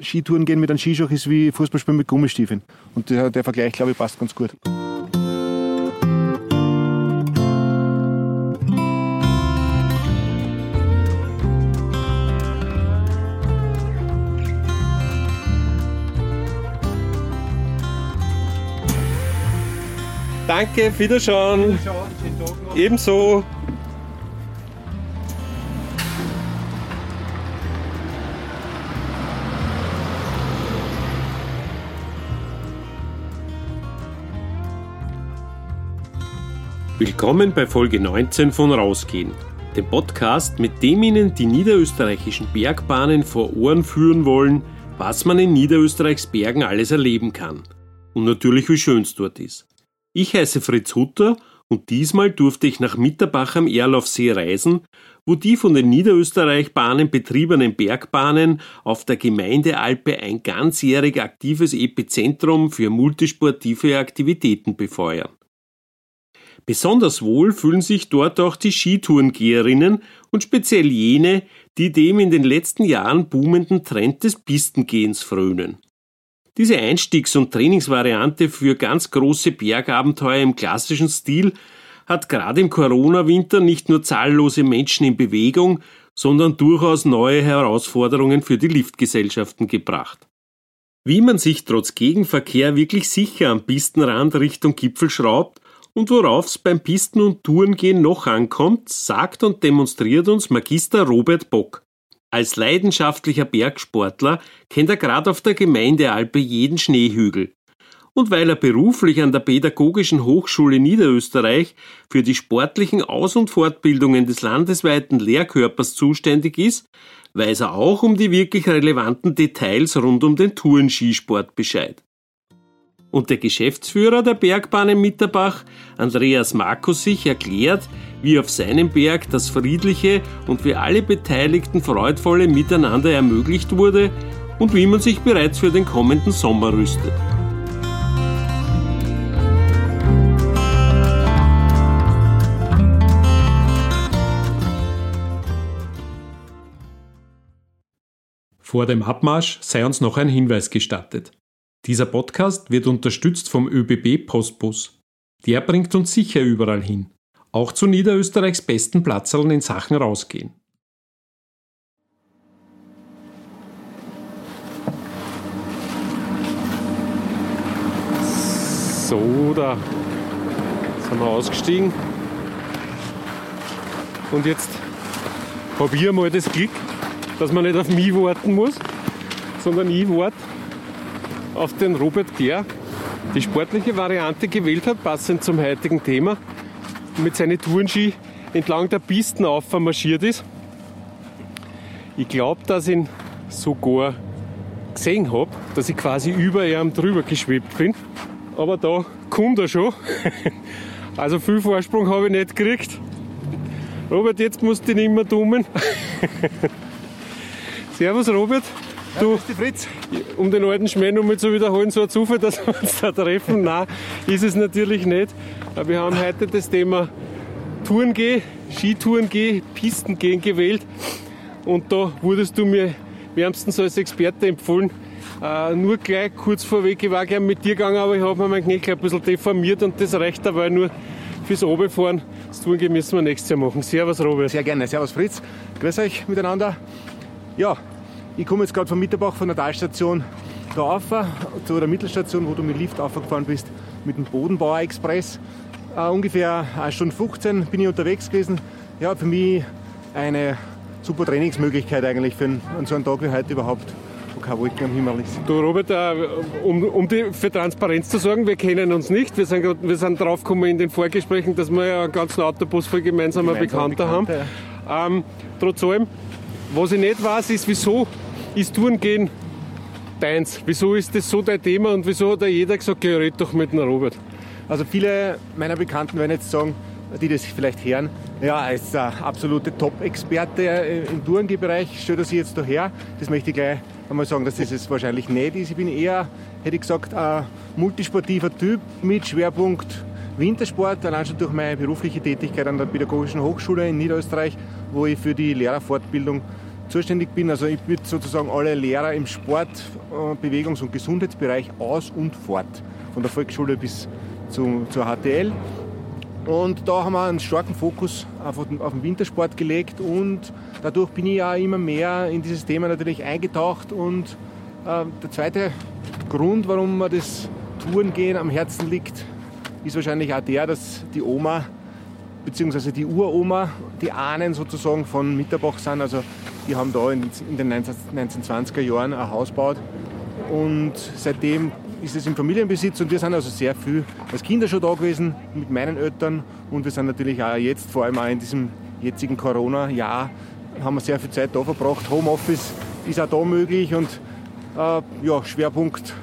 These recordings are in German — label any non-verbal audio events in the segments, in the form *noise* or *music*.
Skitouren gehen mit einem Skischuh ist wie Fußballspielen mit Gummistiefeln. Und der, der Vergleich, glaube ich, passt ganz gut. Danke, Wiederschauen. Ebenso. Willkommen bei Folge 19 von Rausgehen, dem Podcast, mit dem Ihnen die niederösterreichischen Bergbahnen vor Ohren führen wollen, was man in Niederösterreichs Bergen alles erleben kann. Und natürlich, wie schön es dort ist. Ich heiße Fritz Hutter und diesmal durfte ich nach Mitterbach am Erlaufsee reisen, wo die von den Niederösterreichbahnen betriebenen Bergbahnen auf der Gemeindealpe ein ganzjährig aktives Epizentrum für multisportive Aktivitäten befeuern. Besonders wohl fühlen sich dort auch die Skitourengeherinnen und speziell jene, die dem in den letzten Jahren boomenden Trend des Pistengehens frönen. Diese Einstiegs- und Trainingsvariante für ganz große Bergabenteuer im klassischen Stil hat gerade im Corona-Winter nicht nur zahllose Menschen in Bewegung, sondern durchaus neue Herausforderungen für die Liftgesellschaften gebracht. Wie man sich trotz Gegenverkehr wirklich sicher am Pistenrand Richtung Gipfel schraubt und worauf es beim Pisten- und Tourengehen noch ankommt, sagt und demonstriert uns Magister Robert Bock. Als leidenschaftlicher Bergsportler kennt er gerade auf der Gemeindealpe jeden Schneehügel. Und weil er beruflich an der Pädagogischen Hochschule Niederösterreich für die sportlichen Aus- und Fortbildungen des landesweiten Lehrkörpers zuständig ist, weiß er auch um die wirklich relevanten Details rund um den Tourenskisport Bescheid und der Geschäftsführer der Bergbahn in Mitterbach, Andreas Markus, sich erklärt, wie auf seinem Berg das friedliche und für alle Beteiligten freudvolle Miteinander ermöglicht wurde und wie man sich bereits für den kommenden Sommer rüstet. Vor dem Abmarsch sei uns noch ein Hinweis gestattet. Dieser Podcast wird unterstützt vom ÖBB Postbus. Der bringt uns sicher überall hin, auch zu Niederösterreichs besten Platzerln in Sachen rausgehen. So, da sind wir ausgestiegen. Und jetzt habe ich mal das Glück, dass man nicht auf mich warten muss, sondern ich warte auf den Robert, der die sportliche Variante gewählt hat, passend zum heutigen Thema, mit seinen Tourenski entlang der Pisten aufmarschiert ist. Ich glaube, dass ich ihn sogar gesehen habe, dass ich quasi über ihm drüber geschwebt bin. Aber da kommt er schon. *laughs* Also viel Vorsprung habe ich nicht gekriegt. Robert, jetzt musst du ihn immer dummen. *laughs* Servus Robert. Du, Fritz. um den alten Schmäh nochmal zu wiederholen, so ein Zufall, dass wir uns da treffen. Nein, ist es natürlich nicht. Aber wir haben heute das Thema Tourengehen, Skitourengehen, Pistengehen gewählt. Und da wurdest du mir wärmstens als Experte empfohlen. Äh, nur gleich kurz vorweg, ich war gerne mit dir gegangen, aber ich habe mir mein Knie ein bisschen deformiert und das reicht dabei nur fürs Oberfahren. Das Tourengehen müssen wir nächstes Jahr machen. Servus, Robert. Sehr gerne. Servus, Fritz. Grüß euch miteinander. Ja, ich komme jetzt gerade von Mitterbach von der Talstation da rauf, zu der Mittelstation, wo du mit Lift aufgefahren bist, mit dem Bodenbauer Express. Uh, ungefähr 1 Stunde 15 bin ich unterwegs gewesen. Ja, für mich eine super Trainingsmöglichkeit eigentlich für einen, an so einem Tag wie heute überhaupt, wo kein Wolken am Himmel ist. Du Robert, uh, um, um die, für Transparenz zu sorgen, wir kennen uns nicht. Wir sind, wir sind drauf gekommen in den Vorgesprächen, dass wir ja einen ganzen Autobus voll gemeinsamer Gemeinsam Bekannter, Bekannte, haben. Ja. Ähm, trotz allem, was ich nicht weiß, ist, wieso ist Tourengehen deins? Wieso ist das so dein Thema und wieso hat da jeder gesagt, ja, red doch mit dem Robert? Also viele meiner Bekannten werden jetzt sagen, die das vielleicht hören, ja, er ist der absolute Top-Experte im Tourengebereich, stellt er sich jetzt da her. Das möchte ich gleich einmal sagen, dass das es wahrscheinlich nicht ist. Ich bin eher, hätte ich gesagt, ein multisportiver Typ mit Schwerpunkt Wintersport, allein schon durch meine berufliche Tätigkeit an der Pädagogischen Hochschule in Niederösterreich, wo ich für die Lehrerfortbildung zuständig bin. Also ich würde sozusagen alle Lehrer im Sport, äh, Bewegungs- und Gesundheitsbereich aus und fort, von der Volksschule bis zu, zur HTL. Und da haben wir einen starken Fokus auf, auf den Wintersport gelegt und dadurch bin ich ja immer mehr in dieses Thema natürlich eingetaucht. Und äh, der zweite Grund, warum mir das Tourengehen am Herzen liegt, ist wahrscheinlich auch der, dass die Oma bzw. die Uroma, die Ahnen sozusagen von Mitterbach sind. Also die haben da in, in den 19, 1920er Jahren ein Haus gebaut und seitdem ist es im Familienbesitz und wir sind also sehr viel als Kinder schon da gewesen mit meinen Eltern und wir sind natürlich auch jetzt, vor allem auch in diesem jetzigen Corona-Jahr, haben wir sehr viel Zeit da verbracht. Homeoffice ist auch da möglich und äh, ja, Schwerpunkt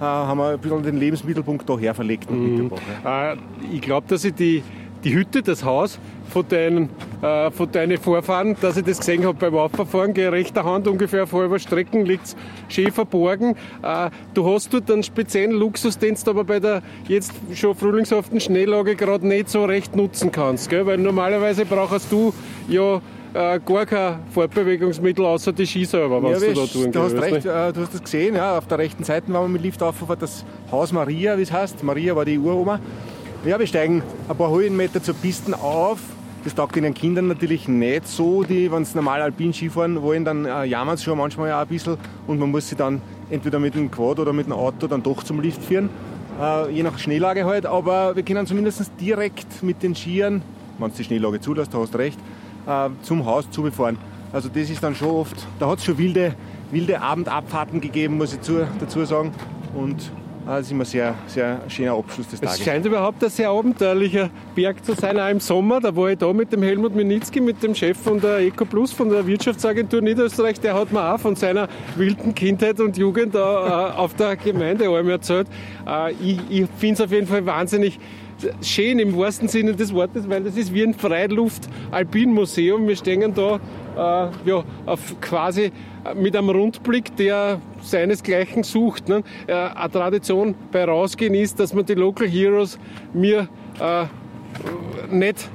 äh, haben wir ein bisschen den Lebensmittelpunkt da her verlegt. Mhm. Äh, ich glaube, dass ich die, die Hütte, das Haus von deinen, äh, von deinen Vorfahren, dass ich das gesehen habe beim Auffahren, gegen rechter Hand ungefähr auf halber Strecken liegt es schön verborgen. Äh, du hast dort einen speziellen Luxus, den du aber bei der jetzt schon frühlingshaften Schneelage gerade nicht so recht nutzen kannst, gell? weil normalerweise brauchst du ja äh, gar kein Fortbewegungsmittel außer die Ski selber, was ja, du da tun Du hast recht, äh, du hast das gesehen, ja, auf der rechten Seite, wenn man mit Lift aufgefahren das Haus Maria, wie es heißt. Maria war die Uroma. Ja, wir steigen ein paar Höhenmeter zur Pisten auf. Das taugt den Kindern natürlich nicht so, die, wenn sie normal alpin Skifahren wollen, dann äh, jammern sie schon manchmal auch ein bisschen und man muss sie dann entweder mit dem Quad oder mit dem Auto dann doch zum Lift führen, äh, je nach Schneelage halt. Aber wir können zumindest direkt mit den Skiern, wenn es die Schneelage zulässt, da hast du recht, äh, zum Haus zubefahren. Also das ist dann schon oft, da hat es schon wilde, wilde Abendabfahrten gegeben, muss ich zu, dazu sagen. Und das ist immer sehr, sehr schöner Abschluss des Tages. Es scheint überhaupt ein sehr abenteuerlicher Berg zu sein, auch im Sommer. Da war ich da mit dem Helmut Minitzki, mit dem Chef von der EcoPlus, von der Wirtschaftsagentur Niederösterreich. Der hat mir auch von seiner wilden Kindheit und Jugend da, äh, auf der Gemeindealm erzählt. Äh, ich ich finde es auf jeden Fall wahnsinnig schön im wahrsten Sinne des Wortes, weil das ist wie ein Freiluft-Alpin-Museum. Wir stehen da äh, ja, auf quasi mit einem Rundblick, der seinesgleichen sucht. Ne? Äh, eine Tradition bei Rausgehen ist, dass man die Local Heroes mir äh, nicht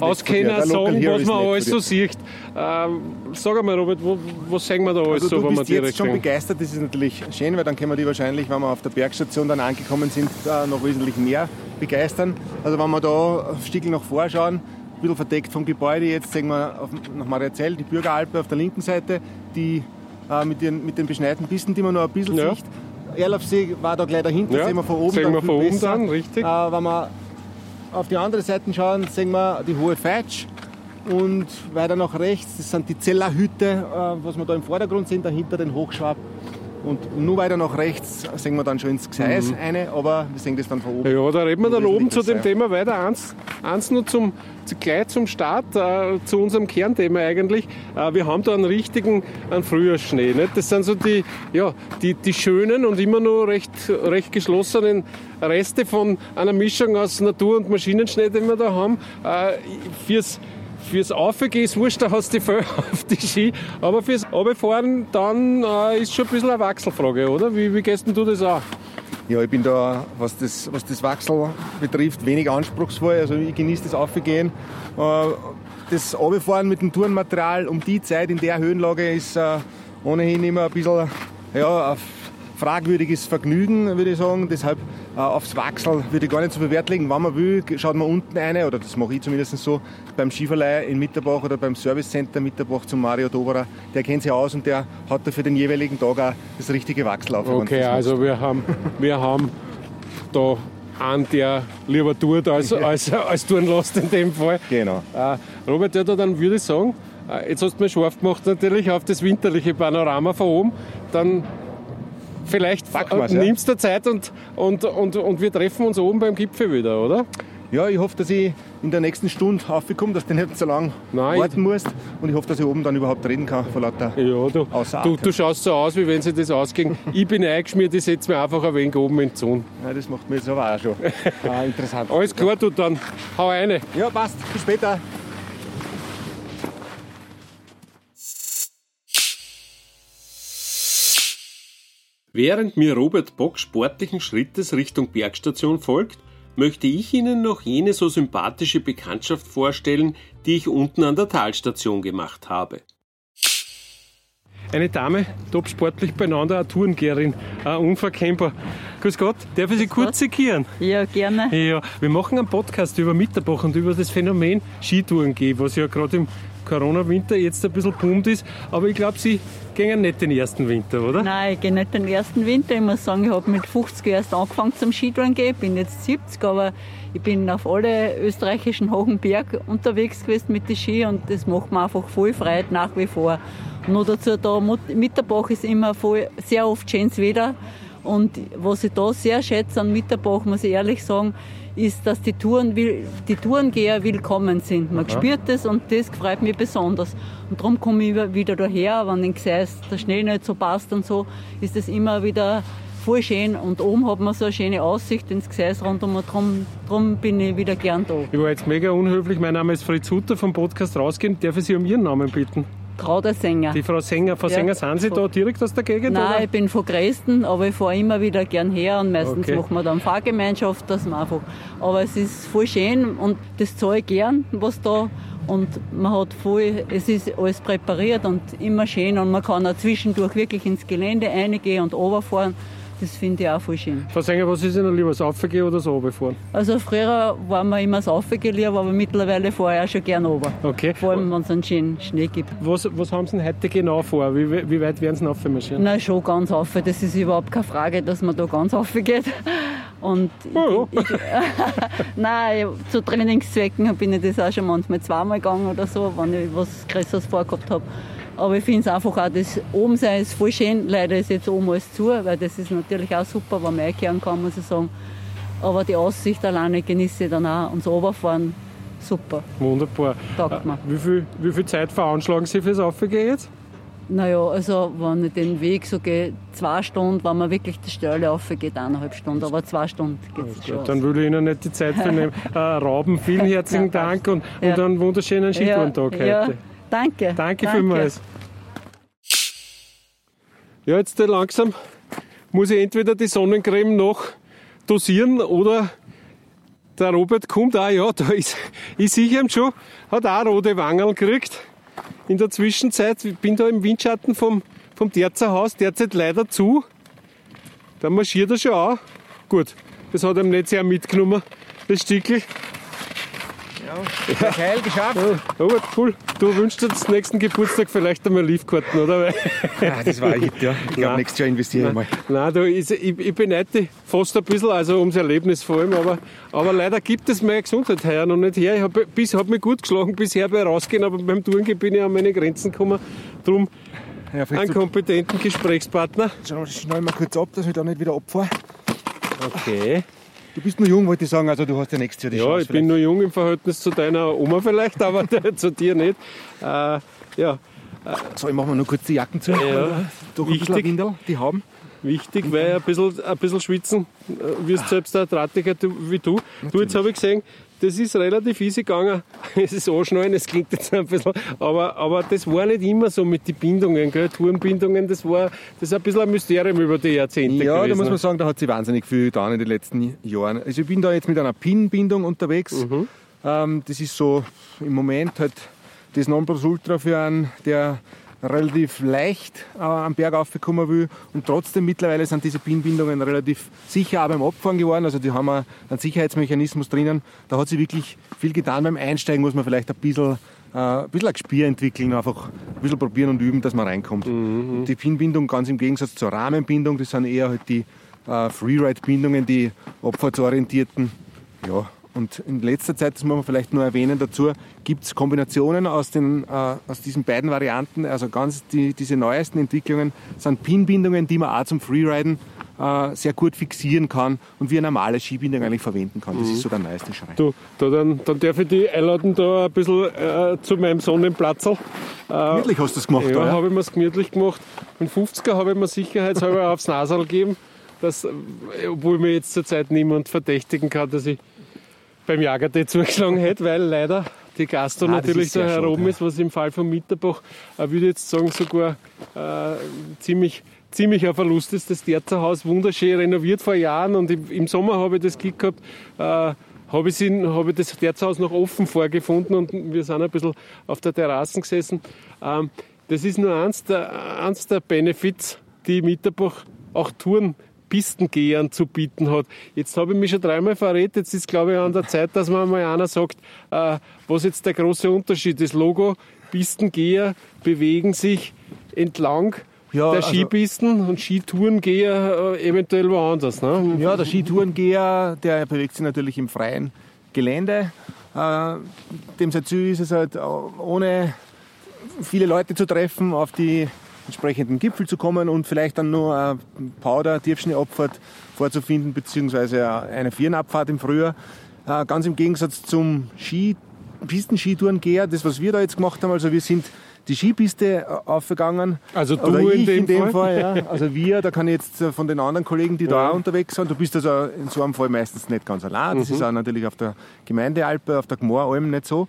auskennen, sagen, was man alles so sieht. Ähm, sag einmal, Robert, wo, was sehen wir da alles also, so, wenn wir direkt jetzt schon begeistert, das ist natürlich schön, weil dann können wir die wahrscheinlich, wenn wir auf der Bergstation dann angekommen sind, noch wesentlich mehr begeistern. Also wenn wir da ein Stück nach vorschauen, ein bisschen verdeckt vom Gebäude, jetzt sehen wir auf, nach Mariazell die Bürgeralpe auf der linken Seite, die äh, mit, den, mit den beschneiten Pisten, die man noch ein bisschen ja. sieht. Erlaubsee war da gleich dahinter, ja, sehen wir von oben. Sehen wir von oben dann, richtig. Äh, wenn wir auf die andere Seite schauen, sehen wir die Hohe Feitsch und weiter nach rechts, das sind die Zellerhütte, äh, was wir da im Vordergrund sehen, dahinter den Hochschwab und nur weiter nach rechts sehen wir dann schon ins Gseis mhm. eine, aber wir sehen das dann von oben. Ja, da reden wir dann oben zu dem Thema weiter. Eins, eins nur zum, gleich zum Start, äh, zu unserem Kernthema eigentlich. Äh, wir haben da einen richtigen einen Frühjahrsschnee. Nicht? Das sind so die, ja, die, die schönen und immer nur recht, recht geschlossenen Reste von einer Mischung aus Natur- und Maschinenschnee, den wir da haben. Äh, fürs Fürs Aufgehen ist wurscht, da hast du voll *laughs* auf die Ski. Aber fürs Abfahren dann äh, ist schon ein bisschen eine Wachselfrage, oder? Wie, wie gehst du das auch? Ja, ich bin da, was das, was das Wachsel betrifft, wenig anspruchsvoll. Also ich genieße das Aufgehen. Äh, das Abfahren mit dem Tourenmaterial um die Zeit in der Höhenlage ist äh, ohnehin immer ein bisschen ja, fragwürdiges Vergnügen, würde ich sagen. Deshalb aufs Wachsel würde ich gar nicht so viel Wert legen. Wenn man will, schaut man unten eine, oder das mache ich zumindest so, beim Skiverleih in Mitterbach oder beim Service Center Mitterbach zum Mario Doberer. Der kennt sich aus und der hat da für den jeweiligen Tag auch das richtige Wachsel auf. Okay, also wir haben, wir haben da einen, der lieber tut als, als, als tun lässt in dem Fall. Genau. Äh, Robert, ja, dann würde ich sagen, äh, jetzt hast du mir scharf gemacht natürlich auf das winterliche Panorama von oben. Dann vielleicht äh, nimmst du Zeit und, und, und, und wir treffen uns oben beim Gipfel wieder, oder? Ja, ich hoffe, dass ich in der nächsten Stunde aufkomme, dass du nicht so lange Nein, warten musst. Und ich hoffe, dass ich oben dann überhaupt reden kann vor lauter Ja, du, du, du, schaust so aus, wie wenn sie das ausging. *laughs* ich bin eingeschmiert, ich setze mir einfach ein wenig oben in die Sonne. Ja, das macht mir jetzt aber auch schon *laughs* ah, interessant. Alles klar, du, dann hau eine. Ja, passt. Bis später. Während mir Robert Bock sportlichen Schrittes Richtung Bergstation folgt, möchte ich Ihnen noch jene so sympathische Bekanntschaft vorstellen, die ich unten an der Talstation gemacht habe. eine Dame, top sportlich beieinander, eine Tourengeherin, äh, unverkennbar. Grüß Gott, darf ich Sie kurz sekieren? Ja, gerne. Ja, wir machen einen Podcast über Mitterbach und über das Phänomen Skitouren gehen, was ja gerade im Corona-Winter jetzt ein bisschen pumpt ist. Aber ich glaube, Sie gehen nicht den ersten Winter, oder? Nein, ich gehe nicht den ersten Winter. Ich muss sagen, ich habe mit 50 erst angefangen zum Skitouren gehen. Bin jetzt 70, aber ich bin auf alle österreichischen hohen Berge unterwegs gewesen mit den Ski und das macht mir einfach voll Freude nach wie vor. Noch dazu da, Mitterbach ist immer voll, sehr oft schönes Wetter. Und was ich da sehr schätze an Mitterbach, muss ich ehrlich sagen, ist, dass die, Touren, die Tourengeher willkommen sind. Man Aha. spürt das und das freut mich besonders. Und darum komme ich wieder daher, wenn in Gseis der Schnee nicht so passt und so, ist das immer wieder voll schön. Und oben hat man so eine schöne Aussicht ins Gseis rundum und darum, darum bin ich wieder gern da. Ich war jetzt mega unhöflich. Mein Name ist Fritz Hutter vom Podcast Rausgehen. Darf ich Sie um Ihren Namen bitten? Trauder Sänger. Die Frau Sänger, Frau ja, Sänger, sind Sie da direkt aus der Gegend? Nein, oder? ich bin von Dresden, aber ich fahre immer wieder gern her und meistens okay. machen wir dann Fahrgemeinschaft, dass man einfach. Aber es ist voll schön und das zahle ich gern, was da. Und man hat voll, es ist alles präpariert und immer schön und man kann auch zwischendurch wirklich ins Gelände reingehen und runterfahren. Das finde ich auch voll schön. Frau Sänger, was ist Ihnen lieber, das Aufgehen oder das Runterfahren? Also früher war mir immer das Aufgehen lieber, aber mittlerweile fahre ich auch schon gerne runter. Okay. Vor allem, wenn es einen schönen Schnee gibt. Was, was haben Sie denn heute genau vor? Wie, wie weit werden Sie raufmarschieren? Nein, schon ganz rauf. Das ist überhaupt keine Frage, dass man da ganz raufgeht. Und oh, ich, ich, *laughs* Nein, zu Trainingszwecken bin ich das auch schon manchmal zweimal gegangen oder so, wenn ich was Größeres vorgehabt habe. Aber ich finde es einfach auch, das oben sein ist voll schön. Leider ist jetzt oben alles zu, weil das ist natürlich auch super, wenn man einkehren kann, muss ich sagen. Aber die Aussicht alleine genieße ich dann auch und das Oberfahren super. Wunderbar. Taugt mir. Wie viel, wie viel Zeit veranschlagen Sie fürs Aufgehen jetzt? Naja, also wenn ich den Weg so gehe, zwei Stunden, wenn man wirklich die Stelle aufgeht, eineinhalb Stunden, aber zwei Stunden geht es schon. Dann will ich Ihnen nicht die Zeit vernehmen. *laughs* äh, Rauben, vielen *laughs* herzlichen Dank und, ja. und einen wunderschönen Skitourentag ja, heute. Ja. Danke. Danke, Danke vielmals. Ja, jetzt langsam muss ich entweder die Sonnencreme noch dosieren oder der Robert kommt auch, ja, da ist, ich sehe ihm schon, hat auch rote Wangen gekriegt. In der Zwischenzeit, ich bin da im Windschatten vom, vom Terzerhaus, derzeit leider zu. Da marschiert er schon auch. Gut, das hat er nicht sehr mitgenommen, das Stickel. Ja, geil, geschafft. Ja, Robert, cool. Du wünschst dir zum nächsten Geburtstag vielleicht einmal Liftkarten, oder? Ja, das war ein Hit, ja. Ich glaube, nächstes Jahr investiere ich mal. Nein, du, ich, ich beneide dich fast ein bisschen, also ums Erlebnis vor allem, aber, aber leider gibt es meine Gesundheit heuer noch nicht her. Ich habe hab mich gut geschlagen bisher bei rausgehen, aber beim Touren bin ich an meine Grenzen gekommen. Darum ja, einen kompetenten Gesprächspartner. Schauen wir schnell mal kurz ab, dass ich da nicht wieder abfahre. Okay. Du bist nur jung, wollte ich sagen, also du hast ja nächstes Jahr die ja, Chance. Ja, ich bin nur jung im Verhältnis zu deiner Oma vielleicht, aber *laughs* zu dir nicht. Äh, ja. So, ich mache mal nur kurz die Jacken zu. Ja. Doch Wichtig. Windel, die haben. Wichtig, weil ein bisschen, ein bisschen schwitzen äh, wirst selbst ein Drahtiger wie du. Natürlich. Du, jetzt habe ich gesehen, das ist relativ easy gegangen. *laughs* Es ist anschneiden, es klingt jetzt ein bisschen, aber, aber das war nicht immer so mit den Bindungen, gell? Tourenbindungen, das war das ist ein bisschen ein Mysterium über die Jahrzehnte Ja, gewesen. da muss man sagen, da hat sich wahnsinnig viel getan in den letzten Jahren. Also ich bin da jetzt mit einer Pin-Bindung unterwegs. Mhm. Ähm, das ist so im Moment halt das Nonplusultra für einen, der relativ leicht äh, am Berg aufgekommen will. Und trotzdem mittlerweile sind diese Pinbindungen relativ sicher auch beim Abfahren geworden. Also die haben einen Sicherheitsmechanismus drinnen. Da hat sich wirklich viel getan. Beim Einsteigen muss man vielleicht ein bisschen, äh, ein bisschen ein Gespür entwickeln, einfach ein bisschen probieren und üben, dass man reinkommt. Mhm. Die Pinbindung ganz im Gegensatz zur Rahmenbindung, das sind eher halt die äh, Freeride-Bindungen, die abfahrtsorientierten. Ja, und in letzter Zeit, das muss man vielleicht nur erwähnen dazu, gibt es Kombinationen aus, den, äh, aus diesen beiden Varianten. Also ganz die, diese neuesten Entwicklungen sind Pin-Bindungen, die man auch zum Freeriden äh, sehr gut fixieren kann und wie eine normale Skibindung eigentlich verwenden kann. Das mhm. ist so der neueste Schrein. Du, da dann, dann darf ich dich einladen da ein bisschen äh, zu meinem Sonnenplatzl. Äh, gemütlich hast du es gemacht, Ja, ja? habe ich mir es gemütlich gemacht. Mit 50er habe ich mir sicherheitshalber *laughs* aufs Nasal gegeben, dass, äh, obwohl mir jetzt zurzeit niemand verdächtigen kann, dass ich beim Jagertee zugeschlagen hätte, weil leider die Gastro Nein, natürlich da herum schade, ist, was im Fall von Mitterbach, äh, würde ich jetzt sagen, sogar äh, ziemlich ziemlich ein Verlust ist. Das Terzerhaus wunderschön renoviert vor Jahren und im, Sommer habe ich das Glück gehabt, äh, habe ich, hab ich das Terzerhaus noch offen vorgefunden und wir sind ein bisschen auf der Terrasse gesessen. Ähm, das ist nur eins der, eins der Benefits, die Mitterbach auch Touren Pistengehern zu bieten hat. Jetzt habe ich mich schon dreimal verrät. Jetzt ist, glaube ich, an der Zeit, dass man mal einer sagt, äh, was jetzt der große Unterschied ist. Logo, Pistengeher bewegen sich entlang ja, der also Skipisten also, und Skitourengeher äh, eventuell woanders. Ne? Ja, der Skitourengeher, der bewegt sich natürlich im freien Gelände. Äh, dem Ziel ist es halt, äh, ohne viele Leute zu treffen, auf die entsprechenden Gipfel zu kommen und vielleicht dann nur eine Powder, Tiefschneeabfahrt vorzufinden, beziehungsweise eine Vierenabfahrt im Frühjahr. Äh, ganz im Gegensatz zum Ski, Pistenskitourengeher, das was wir da jetzt gemacht haben, also wir sind die Skipiste aufgegangen. Also du Oder in dem, in dem Fall? Fall ja. Also wir, da kann ich jetzt von den anderen Kollegen, die da ja. auch unterwegs sind, du bist also in so einem Fall meistens nicht ganz allein. Das mhm. ist auch natürlich auf der Gemeindealpe, auf der Gmooralm nicht so,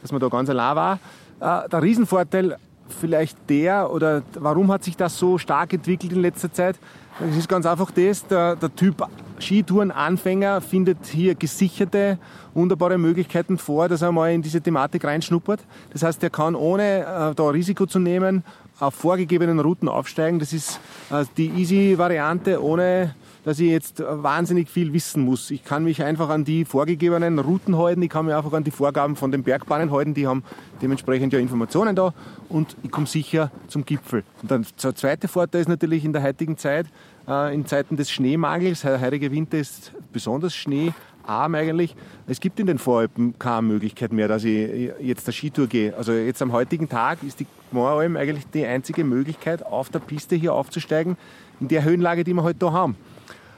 dass man da ganz allein war. Äh, der Riesenvorteil vielleicht der, oder warum hat sich das so stark entwickelt in letzter Zeit? Es ist ganz einfach das, der, der Typ Skitourenanfänger findet hier gesicherte, wunderbare Möglichkeiten vor, dass er mal in diese Thematik reinschnuppert. Das heißt, er kann ohne äh, da Risiko zu nehmen, auf vorgegebenen Routen aufsteigen. Das ist äh, die easy Variante, ohne dass ich jetzt wahnsinnig viel wissen muss. Ich kann mich einfach an die vorgegebenen Routen halten, ich kann mich einfach an die Vorgaben von den Bergbahnen halten, die haben dementsprechend ja Informationen da und ich komme sicher zum Gipfel. Und dann der zweite Vorteil ist natürlich in der heutigen Zeit, äh, in Zeiten des Schneemangels, der heutige Winter ist besonders schneearm eigentlich. Es gibt in den Voralpen keine Möglichkeit mehr, dass ich jetzt der Skitour gehe. Also jetzt am heutigen Tag ist die Gmooralm eigentlich die einzige Möglichkeit, auf der Piste hier aufzusteigen, in der Höhenlage, die wir heute halt da haben.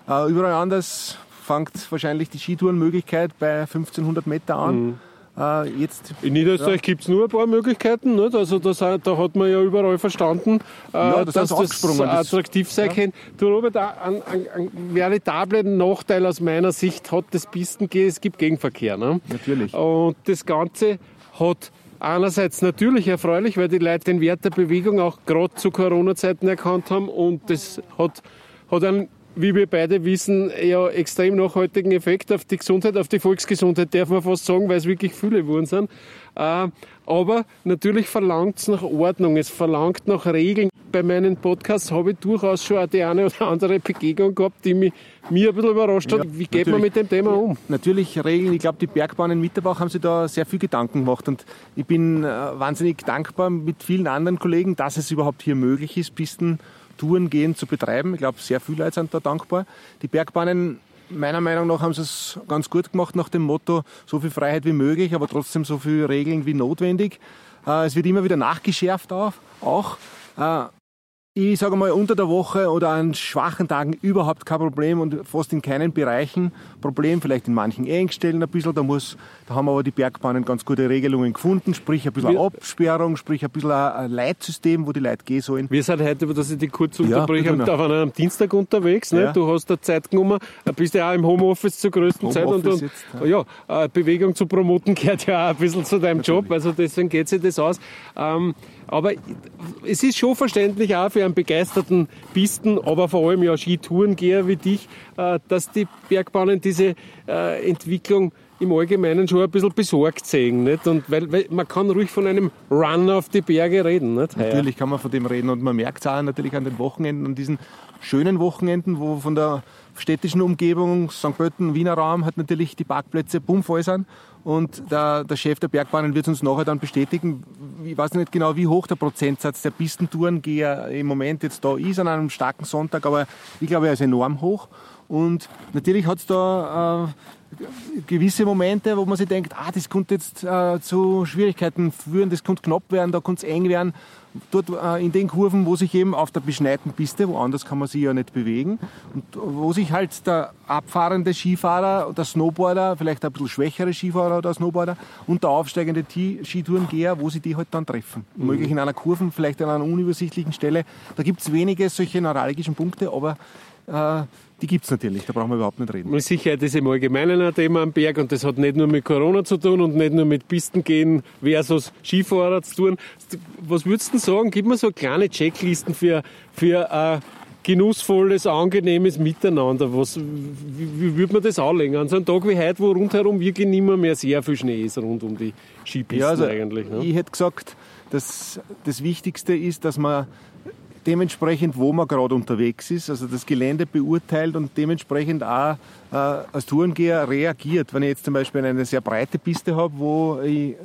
Äh, überall anders fängt wahrscheinlich die Skitourenmöglichkeit bei 1500 Meter an. Mhm. Äh, jetzt, in Niederösterreich ja. gibt es nur ein paar Möglichkeiten. Nicht? Also das, da hat man ja überall verstanden, äh, ja, das dass das attraktiv sein ja. kann. Du Robert, ein, ein, ein veritablen Nachteil aus meiner Sicht hat das Pistengehen, es gibt Gegenverkehr. Ne? Natürlich. Und das Ganze hat einerseits natürlich erfreulich, weil die Leute den Wert der Bewegung auch gerade zu Corona-Zeiten erkannt haben und das hat, hat einen wie wir beide wissen, ja extrem nachhaltigen Effekt auf die Gesundheit, auf die Volksgesundheit, darf man fast sagen, weil es wirklich viele geworden sind. Äh, aber natürlich verlangt es nach Ordnung, es verlangt nach Regeln. Bei meinen Podcasts habe ich durchaus schon auch die eine oder andere Begegnung gehabt, die mich, mir ein bisschen überrascht hat. Ja, Wie geht man mit dem Thema um? Natürlich Regeln. Ich glaube, die Bergbahnen Mitterbach haben sich da sehr viel Gedanken gemacht und ich bin äh, wahnsinnig dankbar mit vielen anderen Kollegen, dass es überhaupt hier möglich ist, Pisten Tourengehen zu betreiben. Ich glaube, sehr viele Leute sind da dankbar. Die Bergbahnen, meiner Meinung nach, haben es ganz gut gemacht nach dem Motto, so viel Freiheit wie möglich, aber trotzdem so viele Regeln wie notwendig. Äh, es wird immer wieder nachgeschärft auch. auch. Äh, ich sage mal, unter der Woche oder an schwachen Tagen überhaupt kein Problem und fast in keinen Bereichen Problem. Vielleicht in manchen Engstellen ein bisschen. Da, muss, da haben aber die Bergbahnen ganz gute Regelungen gefunden. Sprich ein bisschen eine Absperrung, sprich ein bisschen ein Leitsystem, wo die Leute gehen sollen. Wir sind heute, dass ich die kurz unterbreche, ja, da waren am Dienstag unterwegs. Ne? Ja. Du hast da Zeit genommen, bist ja auch im Homeoffice zur größten Zeit. Und, und jetzt, ja. ja, Bewegung zu promoten *laughs* gehört ja auch ein bisschen zu deinem Natürlich. Job. Also deswegen geht sich das aus. Ähm, aber es ist schon verständlich auch für einen begeisterten Pisten, aber vor allem ja Skitourengeher wie dich, äh, dass die Bergbahnen diese äh, Entwicklung im Allgemeinen schon ein bisschen besorgt sehen. Nicht? Und weil, weil, man kann ruhig von einem Run auf die Berge reden. Nicht? Natürlich kann man von dem reden und man merkt es auch natürlich an den Wochenenden, an diesen schönen Wochenenden, wo von der städtischen Umgebung, St. Pölten, Wiener Raum, hat natürlich die Parkplätze bummvoll sind. Und der, der, Chef der Bergbahnen wird uns nachher dann bestätigen, ich weiß nicht genau, wie hoch der Prozentsatz der Pistentourengeher im Moment jetzt da ist an einem starken Sonntag, aber ich glaube, er ist enorm hoch. Und natürlich hat es da äh, gewisse Momente, wo man sich denkt, ah, das könnte jetzt äh, zu Schwierigkeiten führen, das könnte knapp werden, da könnte es eng werden. Dort äh, in den Kurven, wo sich eben auf der beschneiten Piste, woanders kann man sich ja nicht bewegen, und wo sich halt der abfahrende Skifahrer, der Snowboarder, vielleicht ein bisschen schwächere Skifahrer oder Snowboarder und der aufsteigende Skitourengeher, wo sie die halt dann treffen. Mhm. Möglich in einer Kurve, vielleicht an einer unübersichtlichen Stelle. Da gibt es wenige solche neuralgischen Punkte, aber äh, die gibt es natürlich, da brauchen wir überhaupt nicht reden. Mit Sicherheit ist im Allgemeinen ein Thema am Berg und das hat nicht nur mit Corona zu tun und nicht nur mit Pistengehen versus Skifahrer zu tun. Was würdest du sagen? Gib mir so kleine Checklisten für, für ein genussvolles, angenehmes Miteinander. Was, wie, wie würde man das anlegen? An so einem Tag wie heute, wo rundherum wirklich nicht mehr, mehr sehr viel Schnee ist rund um die Skipisten ja, also eigentlich. Ne? Ich hätte gesagt, dass das Wichtigste ist, dass man dementsprechend, wo man gerade unterwegs ist, also das Gelände beurteilt und dementsprechend auch äh, als Tourengeher reagiert. Wenn ich jetzt zum Beispiel eine sehr breite Piste habe, wo ich äh,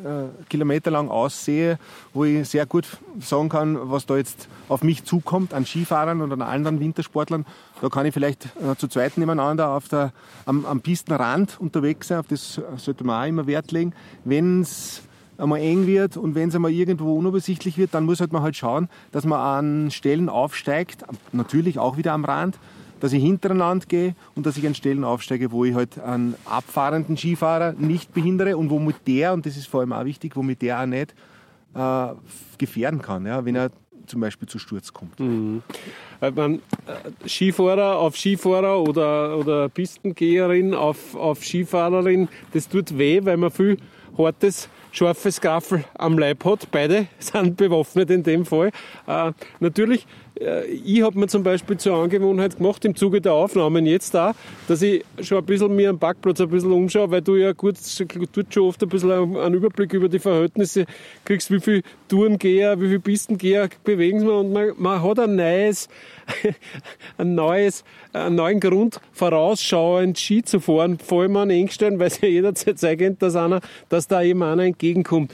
kilometerlang aussehe, wo ich sehr gut sagen kann, was da jetzt auf mich zukommt, an Skifahrern und an anderen Wintersportlern, da kann ich vielleicht äh, zu zweit nebeneinander auf der, am, am Pistenrand unterwegs sein, auf das sollte man auch immer Wert legen. Wenn es einmal eng wird und wenn es einmal irgendwo unübersichtlich wird, dann muss halt man halt schauen, dass man an Stellen aufsteigt, natürlich auch wieder am Rand, dass ich hintereinander gehe und dass ich an Stellen aufsteige, wo ich halt einen abfahrenden Skifahrer nicht behindere und womit der, und das ist vor allem auch wichtig, womit der auch nicht äh, gefährden kann, ja, wenn er zum Beispiel zu Sturz kommt. Mhm. Man, äh, Skifahrer auf Skifahrer oder, oder Pistengeherin auf, auf Skifahrerin, das tut weh, weil man viel hartes scharfes Graffel am Leib hat. Beide *laughs* sind bewaffnet in dem Fall. Äh, natürlich, ich habe mir zum Beispiel zur Angewohnheit gemacht, im Zuge der Aufnahmen jetzt da, dass ich schon ein bisschen mir am Parkplatz ein bisschen umschaue, weil du ja gut, dort schon oft ein bisschen einen Überblick über die Verhältnisse kriegst, wie viele Tourengeher, wie viele Pistengeher bewegen sie und man, man hat ein neues, *laughs* ein neues, einen neuen Grund, vorausschauend Ski zu fahren, vor allem an Engstein, weil es ja jederzeit zeigen, dass einer, dass da eben einer entgegenkommt.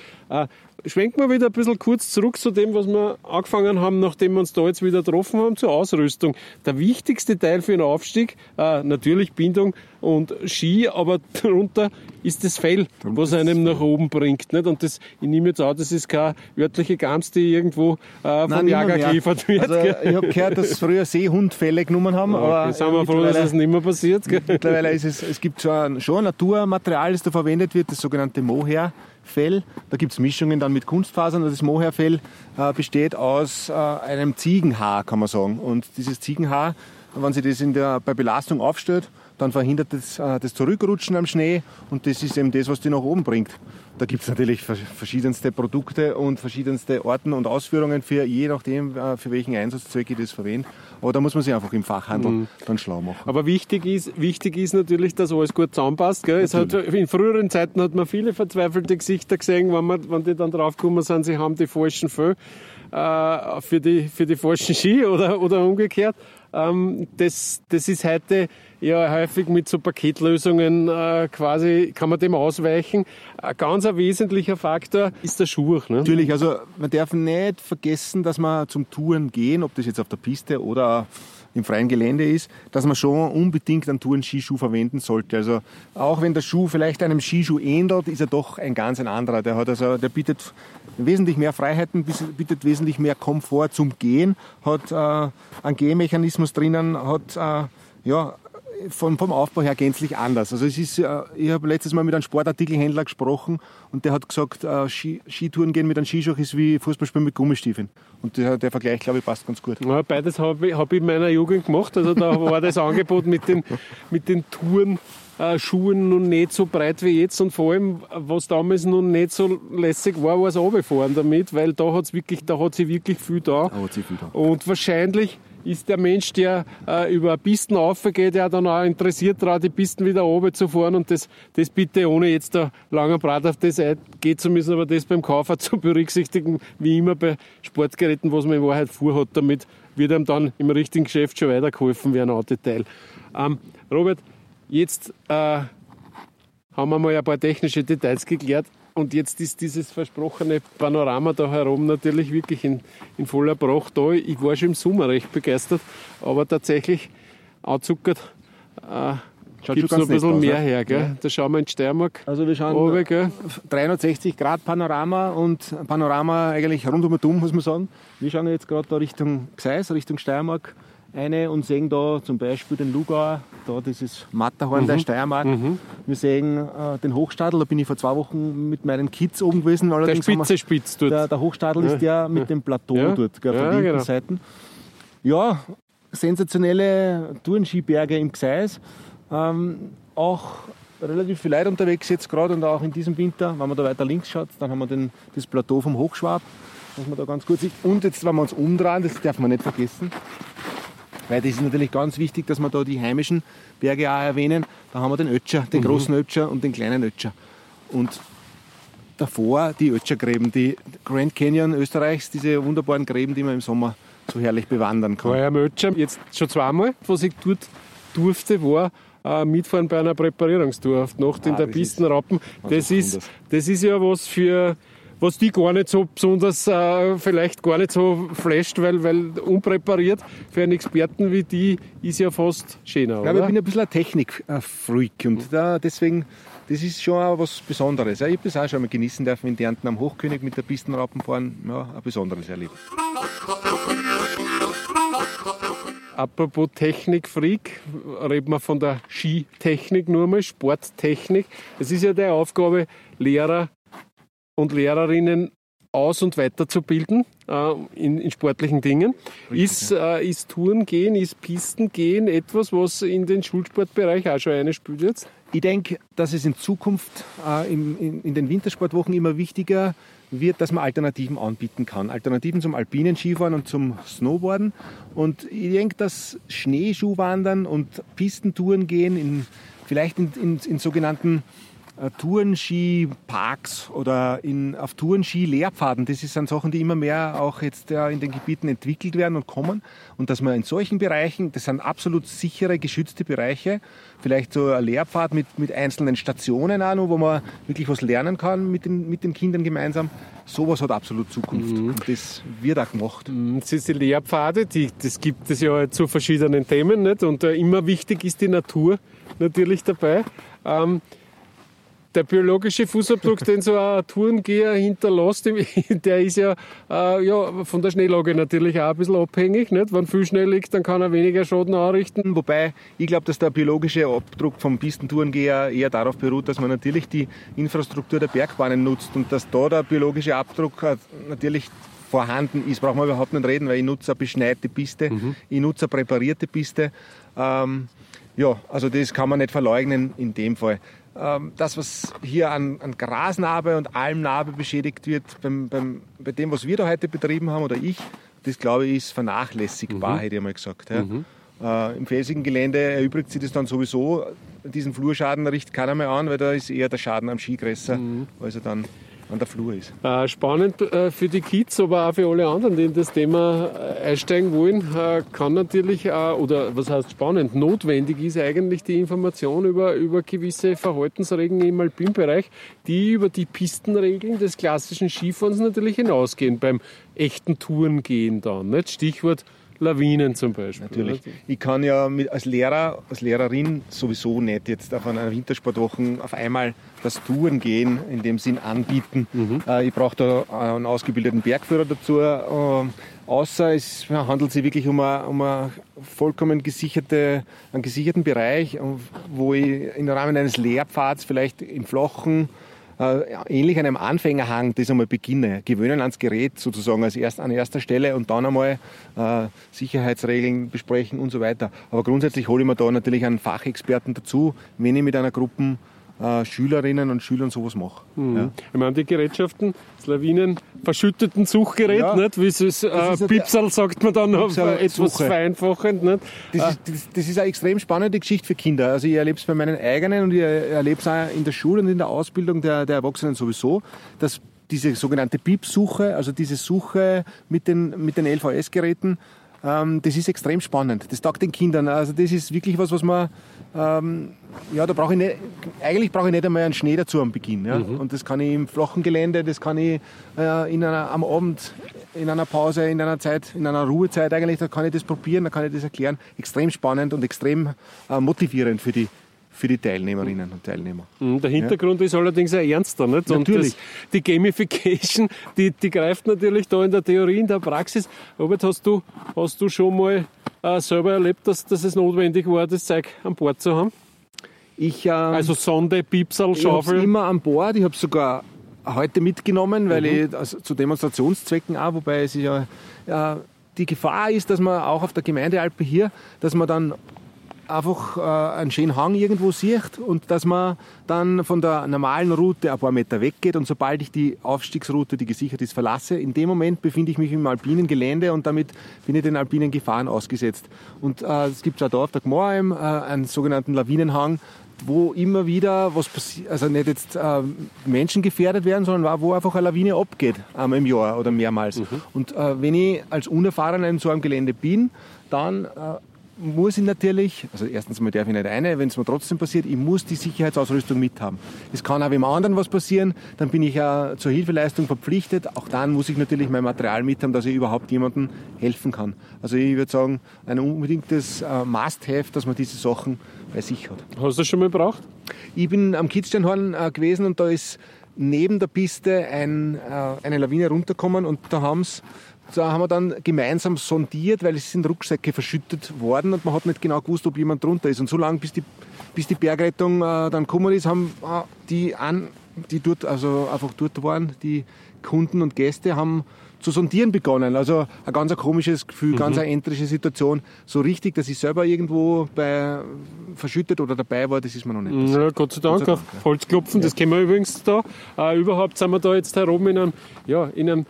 Schwenken wir wieder ein bisschen kurz zurück zu dem, was wir angefangen haben, nachdem wir uns da jetzt wieder getroffen haben, zur Ausrüstung. Der wichtigste Teil für einen Aufstieg, äh, natürlich Bindung und Ski, aber *laughs* darunter ist das Fell, was einem nach oben bringt. Nicht? Und das, ich nehme jetzt an, das ist keine örtliche Gams, die irgendwo äh, vom Jager geliefert wird. Also, ich habe gehört, dass früher Seehundfälle genommen haben. Ja, aber sind wir froh, dass das nicht mehr passiert. Gell? Mittlerweile ist es, es gibt schon, schon Naturmaterial, das da verwendet wird, das sogenannte Mohair. Fell. Da gibt es Mischungen dann mit Kunstfasern. Das Mohairfell äh, besteht aus äh, einem Ziegenhaar, kann man sagen. Und dieses Ziegenhaar, wenn sie das der, bei Belastung aufstellt, dann verhindert das äh, das Zurückrutschen am Schnee und das ist eben das, was die nach oben bringt. Da gibt es natürlich verschiedenste Produkte und verschiedenste Orten und Ausführungen für je nachdem, äh, für welchen Einsatzzweck ich das verwende. Aber da muss man sich einfach im Fachhandel mhm. dann schlau machen. Aber wichtig ist, wichtig ist natürlich, dass alles gut zusammenpasst. Gell? Es hat, in früheren Zeiten hat man viele verzweifelte Gesichter gesehen, wenn, man, wenn die dann draufgekommen sind, sie haben die falschen Föh äh, für, die, für die falschen Ski oder, oder umgekehrt. Ähm, das, das ist heute ja häufig mit so Paketlösungen äh, quasi, kann man dem ausweichen. Ein ganz ein wesentlicher Faktor ist der Schuh. Ne? Natürlich, also man darf nicht vergessen, dass man zum Touren gehen, ob das jetzt auf der Piste oder im freien Gelände ist, dass man schon unbedingt einen Touren-Skischuh verwenden sollte. Also auch wenn der Schuh vielleicht einem Skischuh ähnelt, ist er doch ein ganz ein anderer. Der hat also, der bietet wesentlich mehr Freiheiten, bietet wesentlich mehr Komfort zum Gehen, hat äh, einen Gehmechanismus drinnen, hat äh, ja, vom, vom Aufbau her gänzlich anders. Also es ist, äh, ich habe letztes Mal mit einem Sportartikelhändler gesprochen und der hat gesagt, äh, Skitouren gehen mit einem Skischuh ist wie Fußballspielen mit Gummistiefeln. Und der, der Vergleich, glaube ich, passt ganz gut. Ja, beides habe ich, hab ich in meiner Jugend gemacht. Also da war das Angebot mit den, mit den Touren. Äh, Schuhen noch nicht so breit wie jetzt und vor allem, was damals noch nicht so lässig war, war das Runterfahren damit, weil da hat wirklich, da hat sie wirklich viel da. Da hat sie viel da. Und wahrscheinlich ist der Mensch, der äh, über Pisten aufgeht, der dann auch interessiert daran, die Pisten wieder oben zu fahren und das, das bitte ohne jetzt da langen Brat auf das geht zu müssen, aber das beim Kaufen zu berücksichtigen, wie immer bei Sportgeräten, was man in Wahrheit vorhat, damit wird einem dann im richtigen Geschäft schon weitergeholfen werden, auch Detail. Ähm, Robert, jetzt äh, haben wir mal ein paar technische Details geklärt. Und jetzt ist dieses versprochene Panorama da herum natürlich wirklich in, in voller Pracht da. Ich war schon im Sommer recht begeistert, aber tatsächlich anzuckert äh, gibt es noch ein bisschen aus, mehr her. Gell? Ja. Da schauen wir in Steiermark. Also wir schauen oben, gell? 360 Grad Panorama und Panorama eigentlich rund um und um, muss man sagen. Wir schauen jetzt gerade da Richtung Gseis, Richtung Steiermark eine und sehen da zum Beispiel den Lugauer, da dieses Matterhorn mhm. der Steiermark. Mhm. Wir sehen äh, den Hochstadel, da bin ich vor zwei Wochen mit meinen Kids oben gewesen. Allerdings der Spitze Spitz dort. Der, der Hochstadel ja. ist der mit dem Plateau ja. dort, gell, ja, von genau. Seiten. Ja, sensationelle Tourenskiberge im Gseis. Ähm, auch relativ viel Leute unterwegs jetzt gerade und auch in diesem Winter. Wenn man da weiter links schaut, dann haben wir den, das Plateau vom Hochschwab, was man da ganz gut sieht. Und jetzt, wenn wir uns umdrehen, das darf man nicht vergessen, weil das ist natürlich ganz wichtig, dass wir da die heimischen Berge auch erwähnen. Da haben wir den Ötscher, den mhm. großen Ötscher und den kleinen Ötscher. Und davor die Ötschergräben, die Grand Canyon Österreichs, diese wunderbaren Gräben, die man im Sommer so herrlich bewandern kann. War ja Ötscher jetzt schon zweimal, was ich dort durfte, war äh, mitfahren bei einer Präparierungstour auf Nacht in Ah, der das Pistenrappen. ist Das ist, das ist ja was für was die gar nicht so besonders, äh, vielleicht gar nicht so flasht, weil, weil unpräpariert für einen Experten wie die ist ja fast schöner, Ich glaube, ich bin ein bisschen ein Technik-Freak und da, deswegen, das ist schon auch was Besonderes. Ich habe das auch schon mal genießen dürfen in Kärnten am Hochkönig mit der Pistenrappen fahren. Ja, ein besonderes Erlebnis. Apropos Technik-Freak, reden wir von der Skitechnik nur mal, Sporttechnik. Es ist ja die Aufgabe, Lehrer und Lehrerinnen aus- und weiterzubilden äh, in, in sportlichen Dingen. ist, äh, ist Touren gehen, ist Pisten gehen etwas, was in den Schulsportbereich auch schon einspielt jetzt? Ich denke, dass es in Zukunft äh, in, in, in den Wintersportwochen immer wichtiger wird, dass man Alternativen anbieten kann. Alternativen zum alpinen Skifahren und zum Snowboarden. Und ich denke, dass Schneeschuhwandern und Pistentouren gehen, in, vielleicht in, in, sogenannten Tourenski-Parks oder in, auf Tourenski-Lehrpfaden. Das sind Sachen, die immer mehr auch jetzt ja, in den Gebieten entwickelt werden und kommen. Und dass man in solchen Bereichen, das sind absolut sichere, geschützte Bereiche, vielleicht so ein Lehrpfad mit, mit einzelnen Stationen auch noch, wo man wirklich was lernen kann mit den, mit den Kindern gemeinsam. Sowas hat absolut Zukunft. Und das wird auch gemacht. Das ist die Lehrpfade, die, das gibt es ja zu verschiedenen Themen. Nicht? Und äh, immer wichtig ist die Natur natürlich dabei. Ähm, der biologische Fußabdruck, den so ein Tourengeher hinterlässt, *laughs* der ist ja, äh, ja von der Schneelage natürlich auch ein bisschen abhängig. Nicht? Wenn viel Schnee liegt, dann kann er weniger Schaden anrichten. Wobei ich glaube, dass der biologische Abdruck vom Pistentourengeher eher darauf beruht, dass man natürlich die Infrastruktur der Bergbahnen nutzt und dass da der biologische Abdruck äh, natürlich vorhanden ist, braucht man überhaupt nicht reden, weil ich nutze eine beschneite Piste, ich nutze eine präparierte Piste. Ähm, ja, also das kann man nicht verleugnen in dem Fall. Ähm, das, was hier an, an Grasnarbe und Almnarbe beschädigt wird, beim, beim, bei dem, was wir da heute betrieben haben oder ich, das glaube ich ist vernachlässigbar, hätte ich mal gesagt. Ja. Äh, Im felsigen Gelände erübrigt sich das dann sowieso. Diesen Flurschaden richtet keiner mehr an, weil da ist eher der Schaden am Ski größer, als er dann an der Flur ist. Äh, spannend äh, für die Kids, aber auch für alle anderen, die in das Thema äh, einsteigen wollen, äh, kann natürlich, oder was heißt spannend, notwendig ist eigentlich die Information über, über gewisse Verhaltensregeln im Alpinbereich, die über die Pistenregeln des klassischen Skifahrens natürlich hinausgehen, beim echten Tourengehen dann. Nicht? Stichwort Lawinen zum Beispiel. Natürlich. Ich kann ja mit, als Lehrer, als Lehrerin sowieso nicht jetzt auf einer Wintersportwoche auf einmal das Touren gehen, in dem Sinn anbieten. Äh, ich brauche da einen ausgebildeten Bergführer dazu. Äh, außer es handelt sich wirklich um einen um eine vollkommen gesicherte, einen gesicherten Bereich, wo ich im Rahmen eines Lehrpfads vielleicht im Flachen äh, ähnlich einem Anfängerhang das einmal beginne. Gewöhnen ans Gerät sozusagen als erst, an erster Stelle und dann einmal äh, Sicherheitsregeln besprechen und so weiter. Aber grundsätzlich hole ich mir da natürlich einen Fachexperten dazu, wenn ich mit einer Gruppe äh, Schülerinnen und Schülern sowas mache. Ja. Ich meine, die Gerätschaften, das Lawinen verschütteten Suchgerät, Ja. nicht? Wie es ist, äh, ja Pipsal sagt man dann auf Pipsal äh, etwas Suche. vereinfachend, nicht? Das, ist, das, das ist eine extrem spannende Geschichte für Kinder. Also ich erlebe es bei meinen eigenen und ich erlebe es auch in der Schule und in der Ausbildung der, der Erwachsenen sowieso, dass diese sogenannte BIP-Suche, also diese Suche mit den, mit den LVS-Geräten, ähm, das ist extrem spannend. Das taugt den Kindern. Also das ist wirklich was, was man, ähm, ja, da brauche ich nicht, eigentlich brauche ich nicht einmal einen Schnee dazu am Beginn. Ja? Und das kann ich im flachen Gelände, das kann ich äh, in einer, am Abend, in einer Pause, in einer Zeit, in einer Ruhezeit eigentlich, da kann ich das probieren, da kann ich das erklären. Extrem spannend und extrem äh, motivierend für die, für die Teilnehmerinnen und Teilnehmer. Mhm, Der Hintergrund ist allerdings ein ernster, nicht? Und Natürlich. das, die Gamification, die, die greift natürlich da in der Theorie, in der Praxis. Robert, hast du, hast du schon mal äh, selber erlebt, dass, dass es notwendig war, das Zeug an Bord zu haben? Ich, ähm, Also Sonde, Ich habe Schaufel. immer an Bord. Ich habe sogar heute mitgenommen, weil ich also zu Demonstrationszwecken auch, wobei es ist ja, ja die Gefahr ist, dass man auch auf der Gemeindealpe hier, dass man dann einfach äh, einen schönen Hang irgendwo sieht und dass man dann von der normalen Route ein paar Meter weggeht und sobald ich die Aufstiegsroute, die gesichert ist, verlasse, in dem Moment befinde ich mich im alpinen Gelände und damit bin ich den alpinen Gefahren ausgesetzt. Und äh, es gibt auch da auf der Gmorheim äh, einen sogenannten Lawinenhang, wo immer wieder was passiert, also nicht jetzt äh, Menschen gefährdet werden, sondern wo einfach eine Lawine abgeht einmal im Jahr oder mehrmals. Mhm. Und äh, wenn ich als Unerfahrener in so einem Gelände bin, dann äh, muss ich natürlich, also erstens mal darf ich nicht eine, wenn es mir trotzdem passiert, ich muss die Sicherheitsausrüstung mithaben. Es kann auch dem anderen was passieren, dann bin ich ja zur Hilfeleistung verpflichtet. Auch dann muss ich natürlich mein Material mithaben, dass ich überhaupt jemandem helfen kann. Also ich würde sagen, ein unbedingtes äh, Must-Have, dass man diese Sachen bei sich hat. Hast du das schon mal gebraucht? Ich bin am Kitzsteinhorn äh, gewesen und da ist neben der Piste ein, äh, eine Lawine runtergekommen und da haben sie da haben wir dann gemeinsam sondiert, weil es sind Rucksäcke verschüttet worden und man hat nicht genau gewusst, ob jemand drunter ist. Und so lange, bis die, bis die Bergrettung äh, dann gekommen ist, haben äh, die, an, die dort, also einfach dort waren, die Kunden und Gäste, haben zu sondieren begonnen. Also ein ganz ein komisches Gefühl, mhm. ganz eine entrische Situation. So richtig, dass ich selber irgendwo bei verschüttet oder dabei war, das ist mir noch nicht passiert. Ja, Gott sei Dank, Gott sei Dank auf Holzklopfen, ja. das kennen wir übrigens da. Äh, überhaupt sind wir da jetzt herum in einem, ja, in einem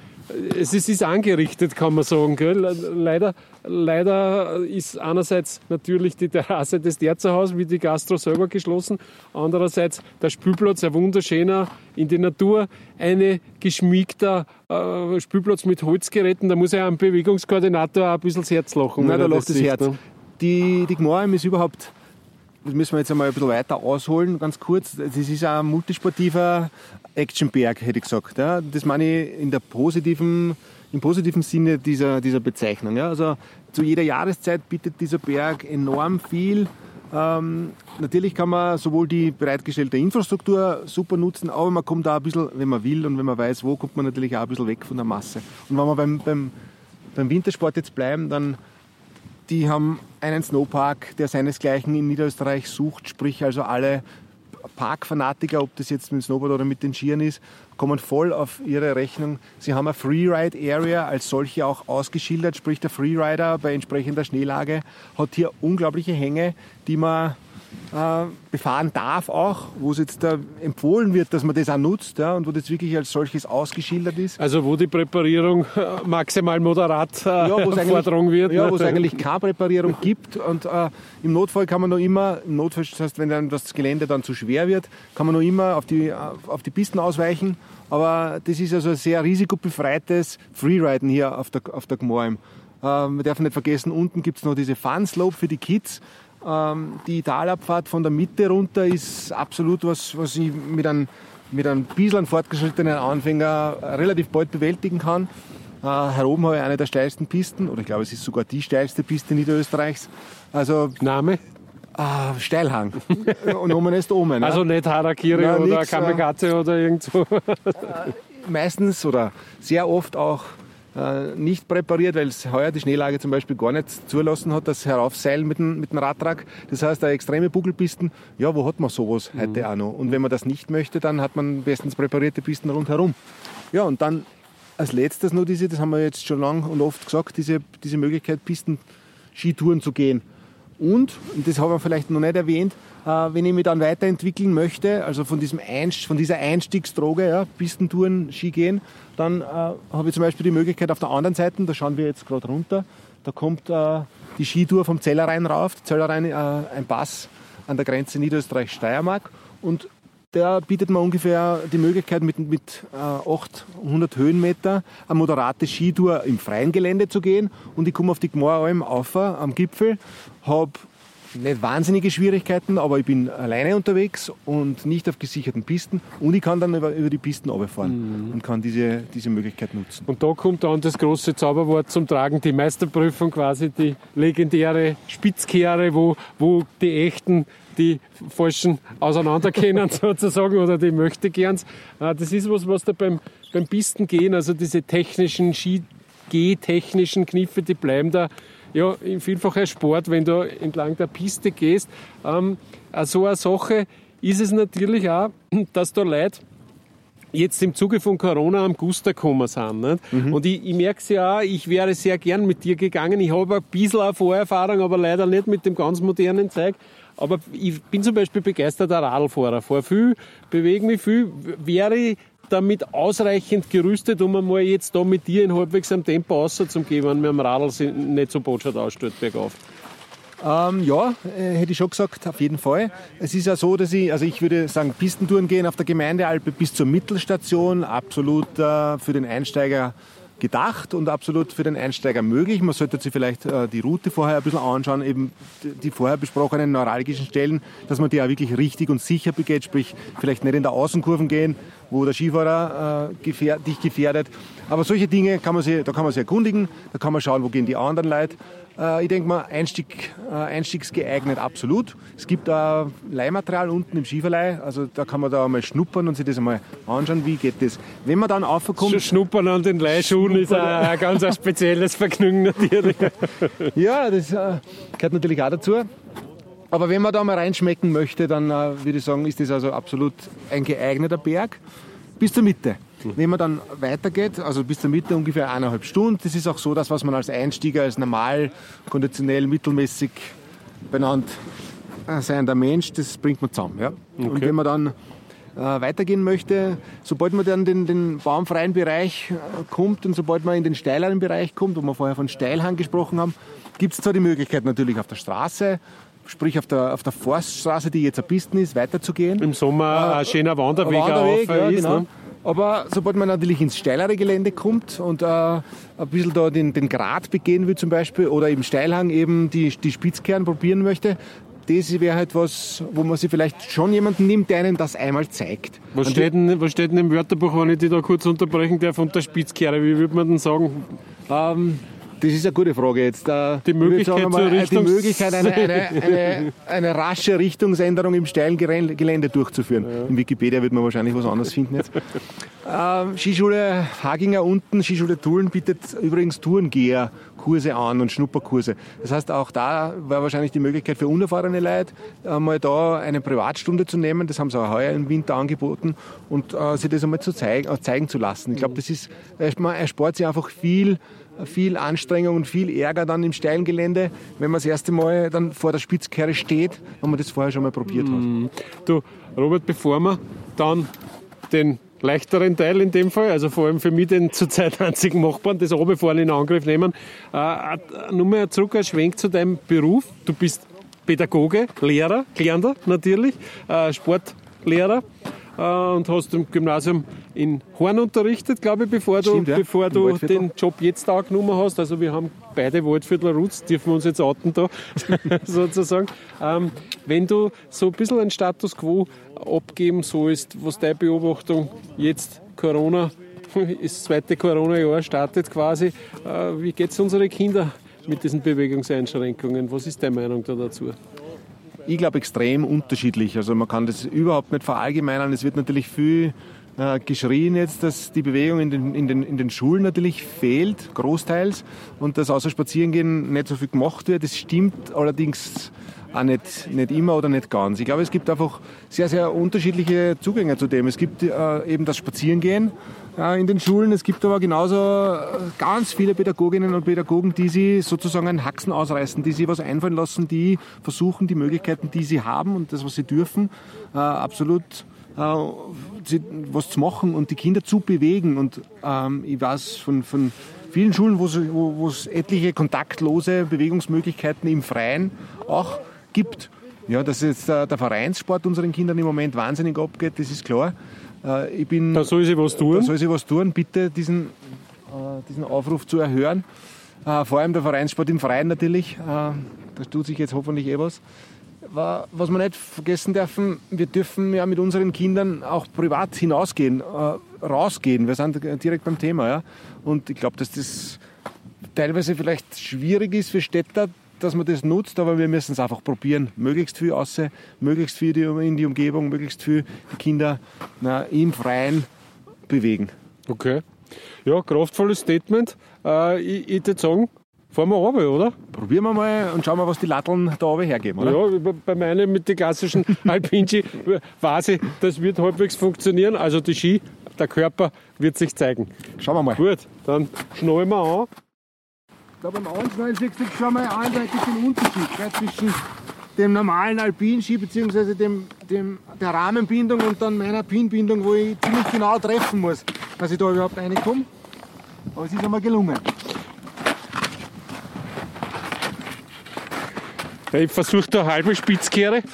es ist angerichtet, kann man sagen. Gell? Leider, leider ist einerseits natürlich die Terrasse des Derzerhaus wie die Gastro selber geschlossen, andererseits der Spielplatz, ein wunderschöner in die Natur, eine geschmiegter äh, Spielplatz mit Holzgeräten. Da muss ja ein Bewegungskoordinator auch ein bisschen das Herz lachen. Nein, da lacht das, Herz. Ne? Die, die Gmorheim ist überhaupt das müssen wir jetzt einmal ein bisschen weiter ausholen, ganz kurz. Das ist ein multisportiver Actionberg, hätte ich gesagt. Ja. Das meine ich in der positiven, im positiven Sinne dieser, dieser Bezeichnung. Ja. Also zu jeder Jahreszeit bietet dieser Berg enorm viel. Ähm, natürlich kann man sowohl die bereitgestellte Infrastruktur super nutzen, aber man kommt da ein bisschen, wenn man will und wenn man weiß, wo, kommt man natürlich auch ein bisschen weg von der Masse. Und wenn wir beim, beim, beim Wintersport jetzt bleiben, dann die haben einen Snowpark, der seinesgleichen in Niederösterreich sucht, sprich also alle Parkfanatiker, ob das jetzt mit dem Snowboard oder mit den Skiern ist, kommen voll auf ihre Rechnung. Sie haben eine Freeride Area als solche auch ausgeschildert, sprich der Freerider bei entsprechender Schneelage hat hier unglaubliche Hänge, die man befahren darf auch, wo es jetzt da empfohlen wird, dass man das auch nutzt ja, und wo das wirklich als solches ausgeschildert ist. Also wo die Präparierung äh, maximal moderat äh, ja, Forderung wird. Ja, wo es eigentlich keine Präparierung gibt und äh, im Notfall kann man noch immer, im Notfall, das heißt, wenn dann das Gelände dann zu schwer wird, kann man noch immer auf die, auf die Pisten ausweichen, aber das ist also ein sehr risikobefreites Freeriden hier auf der, auf der Gmorm. Äh, man darf nicht vergessen, unten gibt es noch diese Fun Slope für die Kids. Ähm, die Talabfahrt von der Mitte runter ist absolut was, was ich mit einem, mit einem bisschen fortgeschrittenen Anfänger relativ bald bewältigen kann. Äh, hier oben habe ich eine der steilsten Pisten, oder ich glaube, es ist sogar die steilste Piste Niederösterreichs. Also, Name? Ah, Steilhang. *laughs* Und oben ist oben. Also nicht Harakiri Nein, oder nix, Kamikaze äh, oder irgendwo. meistens oder sehr oft auch äh, nicht präpariert, weil es heuer die Schneelage zum Beispiel gar nicht zulassen hat, das Heraufseilen mit dem, mit dem Radtrag. Das heißt, eine extreme Buckelpisten, ja, wo hat man sowas mhm. heute auch noch? Und wenn man das nicht möchte, dann hat man bestens präparierte Pisten rundherum. Ja, und dann als letztes noch diese, das haben wir jetzt schon lang und oft gesagt, diese, diese Möglichkeit, Pisten Skitouren zu gehen. Und, und das haben wir vielleicht noch nicht erwähnt, äh, wenn ich mich dann weiterentwickeln möchte, also von, diesem Einst von dieser Einstiegsdroge, ja, Pistentouren, Ski gehen, dann äh, habe ich zum Beispiel die Möglichkeit auf der anderen Seite, da schauen wir jetzt gerade runter, da kommt äh, die Skitour vom Zellerrhein rauf. Zellerrhein, äh, ein Pass an der Grenze Niederösterreich-Steiermark. Und der bietet mir ungefähr die Möglichkeit, mit, mit äh, 800 Höhenmeter eine moderate Skitour im freien Gelände zu gehen. Und ich komme auf die Gmoralm auf am Gipfel, habe nicht wahnsinnige Schwierigkeiten, aber ich bin alleine unterwegs und nicht auf gesicherten Pisten und ich kann dann über, über die Pisten runterfahren mhm. und kann diese, diese Möglichkeit nutzen. Und da kommt dann das große Zauberwort zum Tragen, die Meisterprüfung quasi, die legendäre Spitzkehre, wo, wo die echten die falschen auseinanderkennen *laughs* sozusagen oder die möchte gerns. Ah, das ist was, was da beim, beim Pistengehen, also diese technischen Ski-technischen Kniffe, die bleiben da ja, in vielfacher Sport, wenn du entlang der Piste gehst. Ähm, so eine Sache ist es natürlich auch, *clears throat* dass da Leute jetzt im Zuge von Corona am Guster gekommen sind. Nicht? Mhm. Und ich, ich merke es ja auch, ich wäre sehr gern mit dir gegangen. Ich habe ein bisschen eine Vorerfahrung, aber leider nicht mit dem ganz modernen Zeug. Aber ich bin zum Beispiel begeisterter Radlfahrer. Fahre viel, bewege mich viel. Wäre damit ausreichend gerüstet, um einmal jetzt da mit dir in halbwegs am Tempo rauszugehen, wenn mir am Radl nicht so botschert ausstellt bergauf? Ähm, ja, äh, hätte ich schon gesagt, auf jeden Fall. Es ist ja so, dass ich, also ich würde sagen, Pistentouren gehen auf der Gemeindealpe bis zur Mittelstation, absolut äh, für den Einsteiger gedacht und absolut für den Einsteiger möglich. Man sollte sich vielleicht äh, die Route vorher ein bisschen anschauen, eben die vorher besprochenen neuralgischen Stellen, dass man die auch wirklich richtig und sicher begeht, sprich vielleicht nicht in der Außenkurven gehen, wo der Skifahrer äh, dich gefährdet. Aber solche Dinge kann man sich, da kann man sich erkundigen, da kann man schauen, wo gehen die anderen Leute. Äh, ich denke mal, Einstieg, äh, einstiegsgeeignet absolut. Es gibt auch Leihmaterial unten im Skiverleih, also da kann man da mal schnuppern und sich das einmal anschauen, wie geht das. Wenn man dann aufkommt... Schnuppern an den Leihschuhen ist ein, ganz ein spezielles Vergnügen natürlich. *laughs* ja, das äh, gehört natürlich auch dazu. Aber wenn man da mal reinschmecken möchte, dann würde ich sagen, ist das also absolut ein geeigneter Berg bis zur Mitte. Wenn man dann weitergeht, also bis zur Mitte ungefähr eineinhalb Stunden, das ist auch so das, was man als Einsteiger, als normal, konditionell, mittelmäßig benannt äh, seiender Mensch, das bringt man zusammen. Ja? Okay. Und wenn man dann äh, weitergehen möchte, sobald man dann den, den baumfreien Bereich äh, kommt und sobald man in den steileren Bereich kommt, wo wir vorher von Steilhang gesprochen haben, gibt es zwar die Möglichkeit natürlich auf der Straße, sprich auf der, auf der Forststraße, die jetzt eine Pisten ist, weiterzugehen. Im Sommer äh, ein schöner Wanderweg, Wanderweg auf, ja, ist, genau. ne? Aber sobald man natürlich ins steilere Gelände kommt und äh, ein bisschen da den, den Grat begehen will zum Beispiel oder im Steilhang eben die, die Spitzkern probieren möchte, das wäre halt was, wo man sich vielleicht schon jemanden nimmt, der einem das einmal zeigt. Was steht, denn, was steht denn im Wörterbuch, wenn ich dich da kurz unterbrechen darf, unter Spitzkehre? Wie würde man denn sagen? Ähm, das ist eine gute Frage jetzt. Die Möglichkeit, mal, die Möglichkeit eine, eine, *laughs* eine, eine, rasche Richtungsänderung im steilen Gelände durchzuführen. Ja. In Wikipedia wird man wahrscheinlich was anderes finden jetzt. *laughs* Ähm, Skischule Haginger unten, Skischule Tulln bietet übrigens Tourengeher-Kurse an und Schnupperkurse. Das heißt, auch da war wahrscheinlich die Möglichkeit für unerfahrene Leute, mal da eine Privatstunde zu nehmen. Das haben sie auch heuer im Winter angeboten und äh, sich das einmal zu zeigen, äh, zeigen zu lassen. Ich glaube, das ist, man erspart sich einfach viel viel Anstrengung und viel Ärger dann im steilen Gelände, wenn man das erste Mal dann vor der Spitzkehre steht, wenn man das vorher schon mal probiert hat. Mhm. Du, Robert, bevor wir dann den leichteren Teil in dem Fall, also vor allem für mich den zurzeit *laughs* einzigen machbaren, das Runterfahren in Angriff nehmen. Äh, nur mal zurück ein Schwenk zu deinem Beruf. Du bist Pädagoge, Lehrer, Klärender natürlich, äh, Sportlehrer äh, und hast im Gymnasium in Horn unterrichtet, glaube ich, bevor du, Stimmt, ja. bevor du den Job jetzt angenommen hast. Also wir haben beide Waldviertler Roots, dürfen wir uns jetzt outen da, *laughs* sozusagen. Ähm, wenn du so ein bisschen einen Status Quo abgeben sollst, was deine Beobachtung jetzt Corona, *laughs* das zweite Corona-Jahr startet quasi, äh, wie geht es unseren Kindern mit diesen Bewegungseinschränkungen? Was ist deine Meinung da dazu? Ich glaube extrem unterschiedlich. Also man kann das überhaupt nicht verallgemeinern. Es wird natürlich viel äh, geschrien jetzt, dass die Bewegung in den, in, den, in den Schulen natürlich fehlt, großteils, und dass außer Spazierengehen nicht so viel gemacht wird. Das stimmt allerdings auch nicht, nicht immer oder nicht ganz. Ich glaube, es gibt einfach sehr, sehr unterschiedliche Zugänge zu dem. Es gibt äh, eben das Spazierengehen äh, in den Schulen. Es gibt aber genauso äh, ganz viele Pädagoginnen und Pädagogen, die sie sozusagen einen Haxen ausreißen, die sie was einfallen lassen, die versuchen, die Möglichkeiten, die sie haben und das, was sie dürfen, äh, absolut äh, was zu machen und die Kinder zu bewegen. Und ähm, ich weiß von, von vielen Schulen, wo es etliche kontaktlose Bewegungsmöglichkeiten im Freien auch gibt. Ja, dass jetzt der, der Vereinssport unseren Kindern im Moment wahnsinnig abgeht, das ist klar. Äh, ich bin, da soll sie was tun. Da soll sie was tun. Bitte diesen, äh, diesen Aufruf zu erhören. Äh, vor allem der Vereinssport im Freien natürlich. da tut sich jetzt hoffentlich eh was. Was wir nicht vergessen dürfen, wir dürfen ja mit unseren Kindern auch privat hinausgehen, rausgehen. Wir sind direkt beim Thema. Ja? Und ich glaube, dass das teilweise vielleicht schwierig ist für Städter, dass man das nutzt, aber wir müssen es einfach probieren. Möglichst viel aussehen, möglichst viel in die Umgebung, möglichst viel die Kinder na, im Freien bewegen. Okay. Ja, kraftvolles Statement. Äh, ich, ich würde sagen, fahren wir runter, oder? Probieren wir mal und schauen wir, was die Latteln da oben hergeben, oder? Ja, bei meinen mit den klassischen *laughs* Alpinci weiß ich, das wird halbwegs funktionieren. Also die Ski der Körper wird sich zeigen. Schauen wir mal. Gut, dann schnallen wir an. Da beim Anschnallen siehst du schon mal eindeutig den Unterschied gell, zwischen dem normalen Alpinski bzw. Dem, dem, der Rahmenbindung und dann meiner Pinbindung, wo ich ziemlich genau treffen muss, dass ich da überhaupt reinkomme. Aber es ist einmal gelungen. Ich versuche da halbe Spitzkehre. *laughs*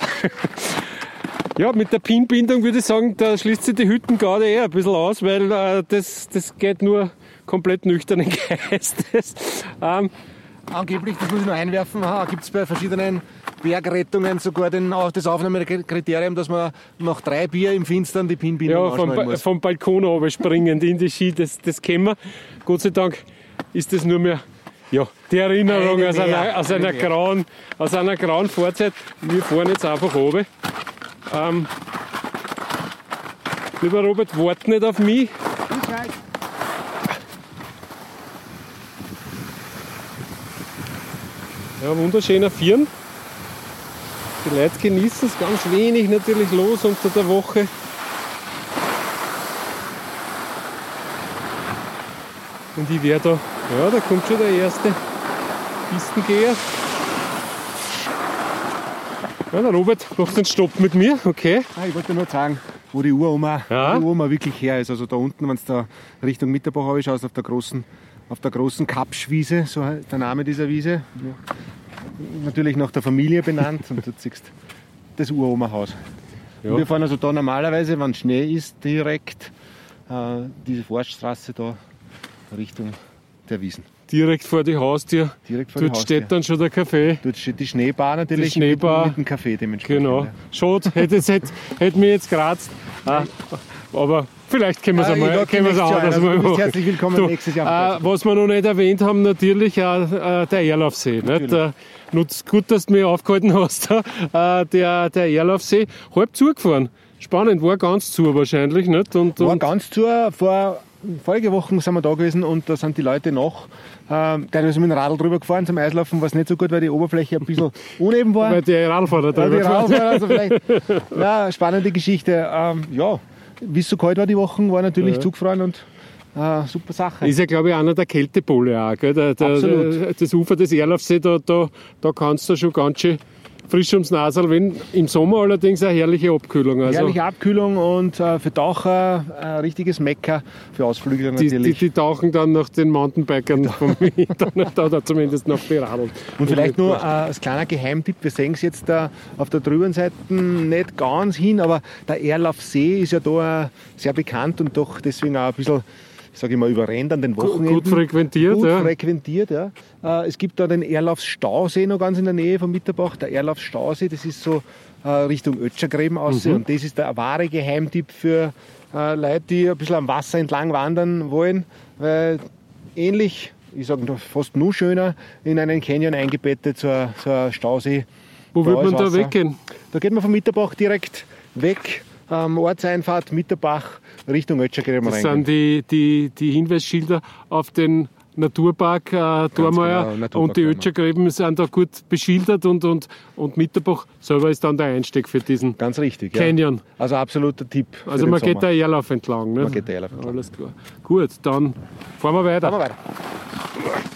Ja, mit der Pinbindung würde ich sagen, da schließt sich die Hüttengarde eher ein bisschen aus, weil äh, das, das geht nur komplett nüchternen *laughs* Geistes. Ähm, Angeblich, das muss ich noch einwerfen, gibt es bei verschiedenen Bergrettungen sogar den, auch das Aufnahmekriterium, dass man nach drei Bier im Finstern die Pinbindung ja, vom, muss. vom Balkon runter springend in die Ski, das, das kennen wir. Gott sei Dank ist das nur mehr ja, die Erinnerung aus einer, aus, einer grauen, aus einer grauen Vorzeit. Wir fahren jetzt einfach runter. Ähm, lieber Robert, wart nicht auf mich. Ja, wunderschöner Firn. Die Leute genießen es ganz wenig natürlich los unter der Woche. Und ich wäre da, ja, da kommt schon der erste Pistengeher. Ja, der Robert macht einen Stopp mit mir, okay. Ah, ich wollte nur sagen, wo die Uroma, Ja. die Uroma wirklich her ist. Also da unten, wenn du da Richtung Mitterbach schaust, auf der großen, auf der großen Kapschwiese, so der Name dieser Wiese. Ja. Natürlich nach der Familie benannt und dort siehst du das Uroma-Haus. Ja. Wir fahren also da normalerweise, wenn Schnee ist, direkt äh, diese Forststraße da Richtung der Wiesen. Direkt vor die Haustür. Direkt vor Dort steht dann schon der Kaffee. Dort steht die Schneebar natürlich Die Schneebar. Mit, mit dem Kaffee dementsprechend. Genau. Schade, hätte, hätte, hätte mich jetzt geratzt. Ah, aber vielleicht können wir es Ah, einmal ich lade können wir es nächstes Jahr anders ein. Also machen. herzlich willkommen Du, nächstes Jahr Äh, was wir noch nicht erwähnt haben, natürlich auch äh, der Erlaufsee. Nicht? Der, nutzt gut, dass du mich aufgehalten hast. *laughs* Äh, der, der Erlaufsee, halb zugefahren. Spannend, war ganz zu wahrscheinlich. Nicht? Und, War und ganz zu. Vor vorige Wochen sind wir da gewesen und da sind die Leute noch ähm, teilweise mit dem Radl drüber gefahren zum Eislaufen, was nicht so gut, weil die Oberfläche ein bisschen *laughs* uneben war. weil die Radfahrer Ja, drüber die fahren. Radfahrer, also vielleicht, *laughs* ja, spannende Geschichte. Ähm, ja, wie es so kalt war die Wochen, war natürlich Ja. zugefroren und äh, super Sache. Ist ja, glaube ich, einer der Kältepole auch. Gell? Der, der, Absolut. der, das Ufer des Erlaufsee, da, da, da kannst du schon ganz schön frisch ums Nasal, wenn im Sommer allerdings eine herrliche Abkühlung. Also Herrliche Abkühlung und äh, für Taucher ein richtiges Mecker, für Ausflügler die, die, natürlich. die tauchen dann nach den Mountainbikern vom Internet *laughs* oder zumindest nach die Radeln. Und vielleicht nur äh, als kleiner Geheimtipp, wir sehen es jetzt da auf der drüben Seite nicht ganz hin, aber der Erlaufsee ist ja da äh, sehr bekannt und doch deswegen auch ein bisschen, ich sage immer, überrennt an den Wochenenden. gut frequentiert, Gut ja. frequentiert, ja. Äh, Es gibt da den Erlaufsstausee noch ganz in der Nähe von Mitterbach. Der Erlaufsstausee, das ist so äh, Richtung Ötschergräben aus. Mhm. Und das ist der wahre Geheimtipp für äh, Leute, die ein bisschen am Wasser entlang wandern wollen. Weil ähnlich, ich sage fast nur schöner, in einen Canyon eingebettet, so ein, so ein Stausee. Wo wird man da weggehen? Da geht man von Mitterbach direkt weg, ähm, Ortseinfahrt Mitterbach Richtung Ötschergräben Das rein. sind die, die, die Hinweisschilder auf den Naturpark äh, Dormeier genau, und die. Ötschergräben sind da gut beschildert und, und, und Mitterbach selber ist dann der Einstieg für diesen Ganz richtig. Ja. Canyon. Also absoluter Tipp. Also man Sommer. geht der Erlauf entlang. Nicht? Man geht der Erlauf entlang. Alles klar. Gut, dann fahren wir weiter. Machen wir weiter.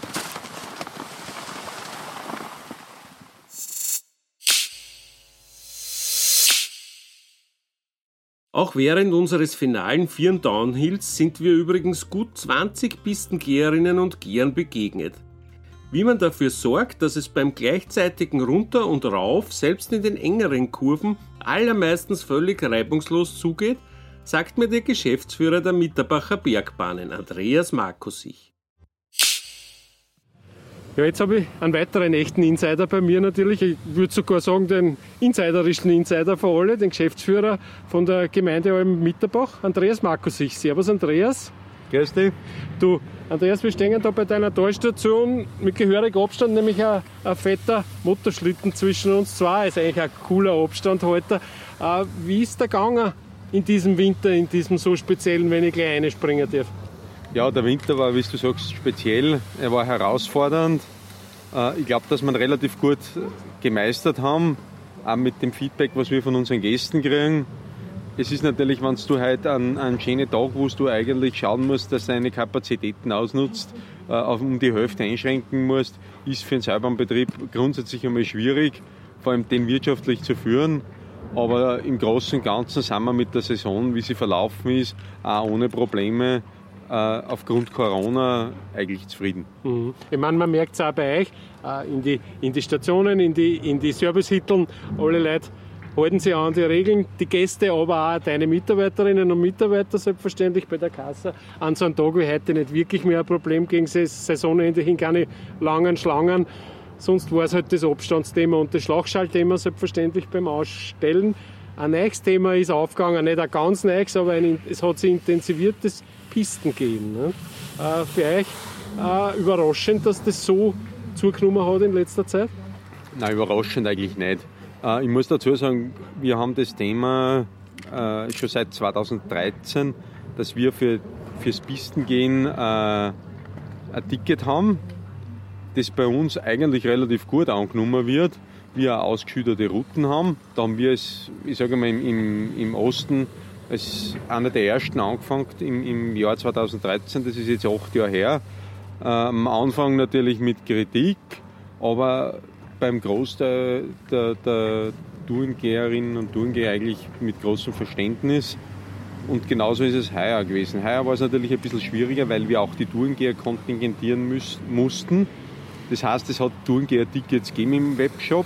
Auch während unseres finalen Vieren Downhills sind wir übrigens gut 20 Pistengeherinnen und Gehern begegnet. Wie man dafür sorgt, dass es beim gleichzeitigen Runter und Rauf, selbst in den engeren Kurven, allermeistens völlig reibungslos zugeht, sagt mir der Geschäftsführer der Mitterbacher Bergbahnen, Andreas Markusich. Ja, jetzt habe ich einen weiteren echten Insider bei mir natürlich. Ich würde sogar sagen, den insiderischen Insider von alle, den Geschäftsführer von der Gemeinde Alm Mitterbach, Andreas Markusich. Servus Andreas. Grüß dich. Du, Andreas, wir stehen da bei deiner Talstation mit gehörigem Abstand, nämlich ein, ein fetter Motorschlitten zwischen uns zwei. Ist eigentlich ein cooler Abstand heute. Äh, wie ist der gegangen in diesem Winter, in diesem so speziellen, wenn ich gleich reinspringen darf? Ja, der Winter war, wie du sagst, speziell. Er war herausfordernd. Äh, Ich glaube, dass wir ihn relativ gut gemeistert haben, auch mit dem Feedback, was wir von unseren Gästen kriegen. es ist natürlich, wenn du heute an einen schönen Tag, wo du eigentlich schauen musst, dass du deine Kapazitäten ausnutzt, äh, auf um die Hälfte einschränken musst, ist für einen Seilbahnbetrieb grundsätzlich einmal schwierig, vor allem den wirtschaftlich zu führen. Aber im Großen und Ganzen sind wir mit der Saison, wie sie verlaufen ist, auch ohne Probleme aufgrund Corona eigentlich zufrieden. Mhm. Ich meine, man merkt es auch bei euch, äh, in, die, in die Stationen, in die, in die Servicehütteln, alle Leute halten sich an die Regeln, die Gäste, aber auch deine Mitarbeiterinnen und Mitarbeiter selbstverständlich bei der Kasse. An so einem Tag wie heute nicht wirklich mehr ein Problem gegen Saisonende hin, keine langen Schlangen. Sonst war es halt das Abstandsthema und das Schlagschaltthema selbstverständlich beim Ausstellen. Ein neues Thema ist aufgegangen, nicht ein ganz neues, aber ein, es hat sich intensiviertes Pistengehen. Ne? Äh, euch äh, überraschend, dass das so zugenommen hat in letzter Zeit? Nein, überraschend eigentlich nicht. Äh, ich muss dazu sagen, wir haben das Thema äh, schon seit 2013, dass wir für, fürs Pistengehen äh, ein Ticket haben, das bei uns eigentlich relativ gut angenommen wird. Wir ausgeschüttete Routen haben. Da haben wir es, ich sage mal, im, im Osten als einer der ersten angefangen im, im Jahr 2013, das ist jetzt acht Jahre her. Äh, am Anfang natürlich mit Kritik, aber beim Großteil der, der Tourengeherinnen und Tourengeher eigentlich mit großem Verständnis. Und genauso ist es heuer gewesen. Heuer war es natürlich ein bisschen schwieriger, weil wir auch die Tourengeher kontingentieren müssen, mussten. Das heißt, es hat Tourengeher-Tickets gegeben im Webshop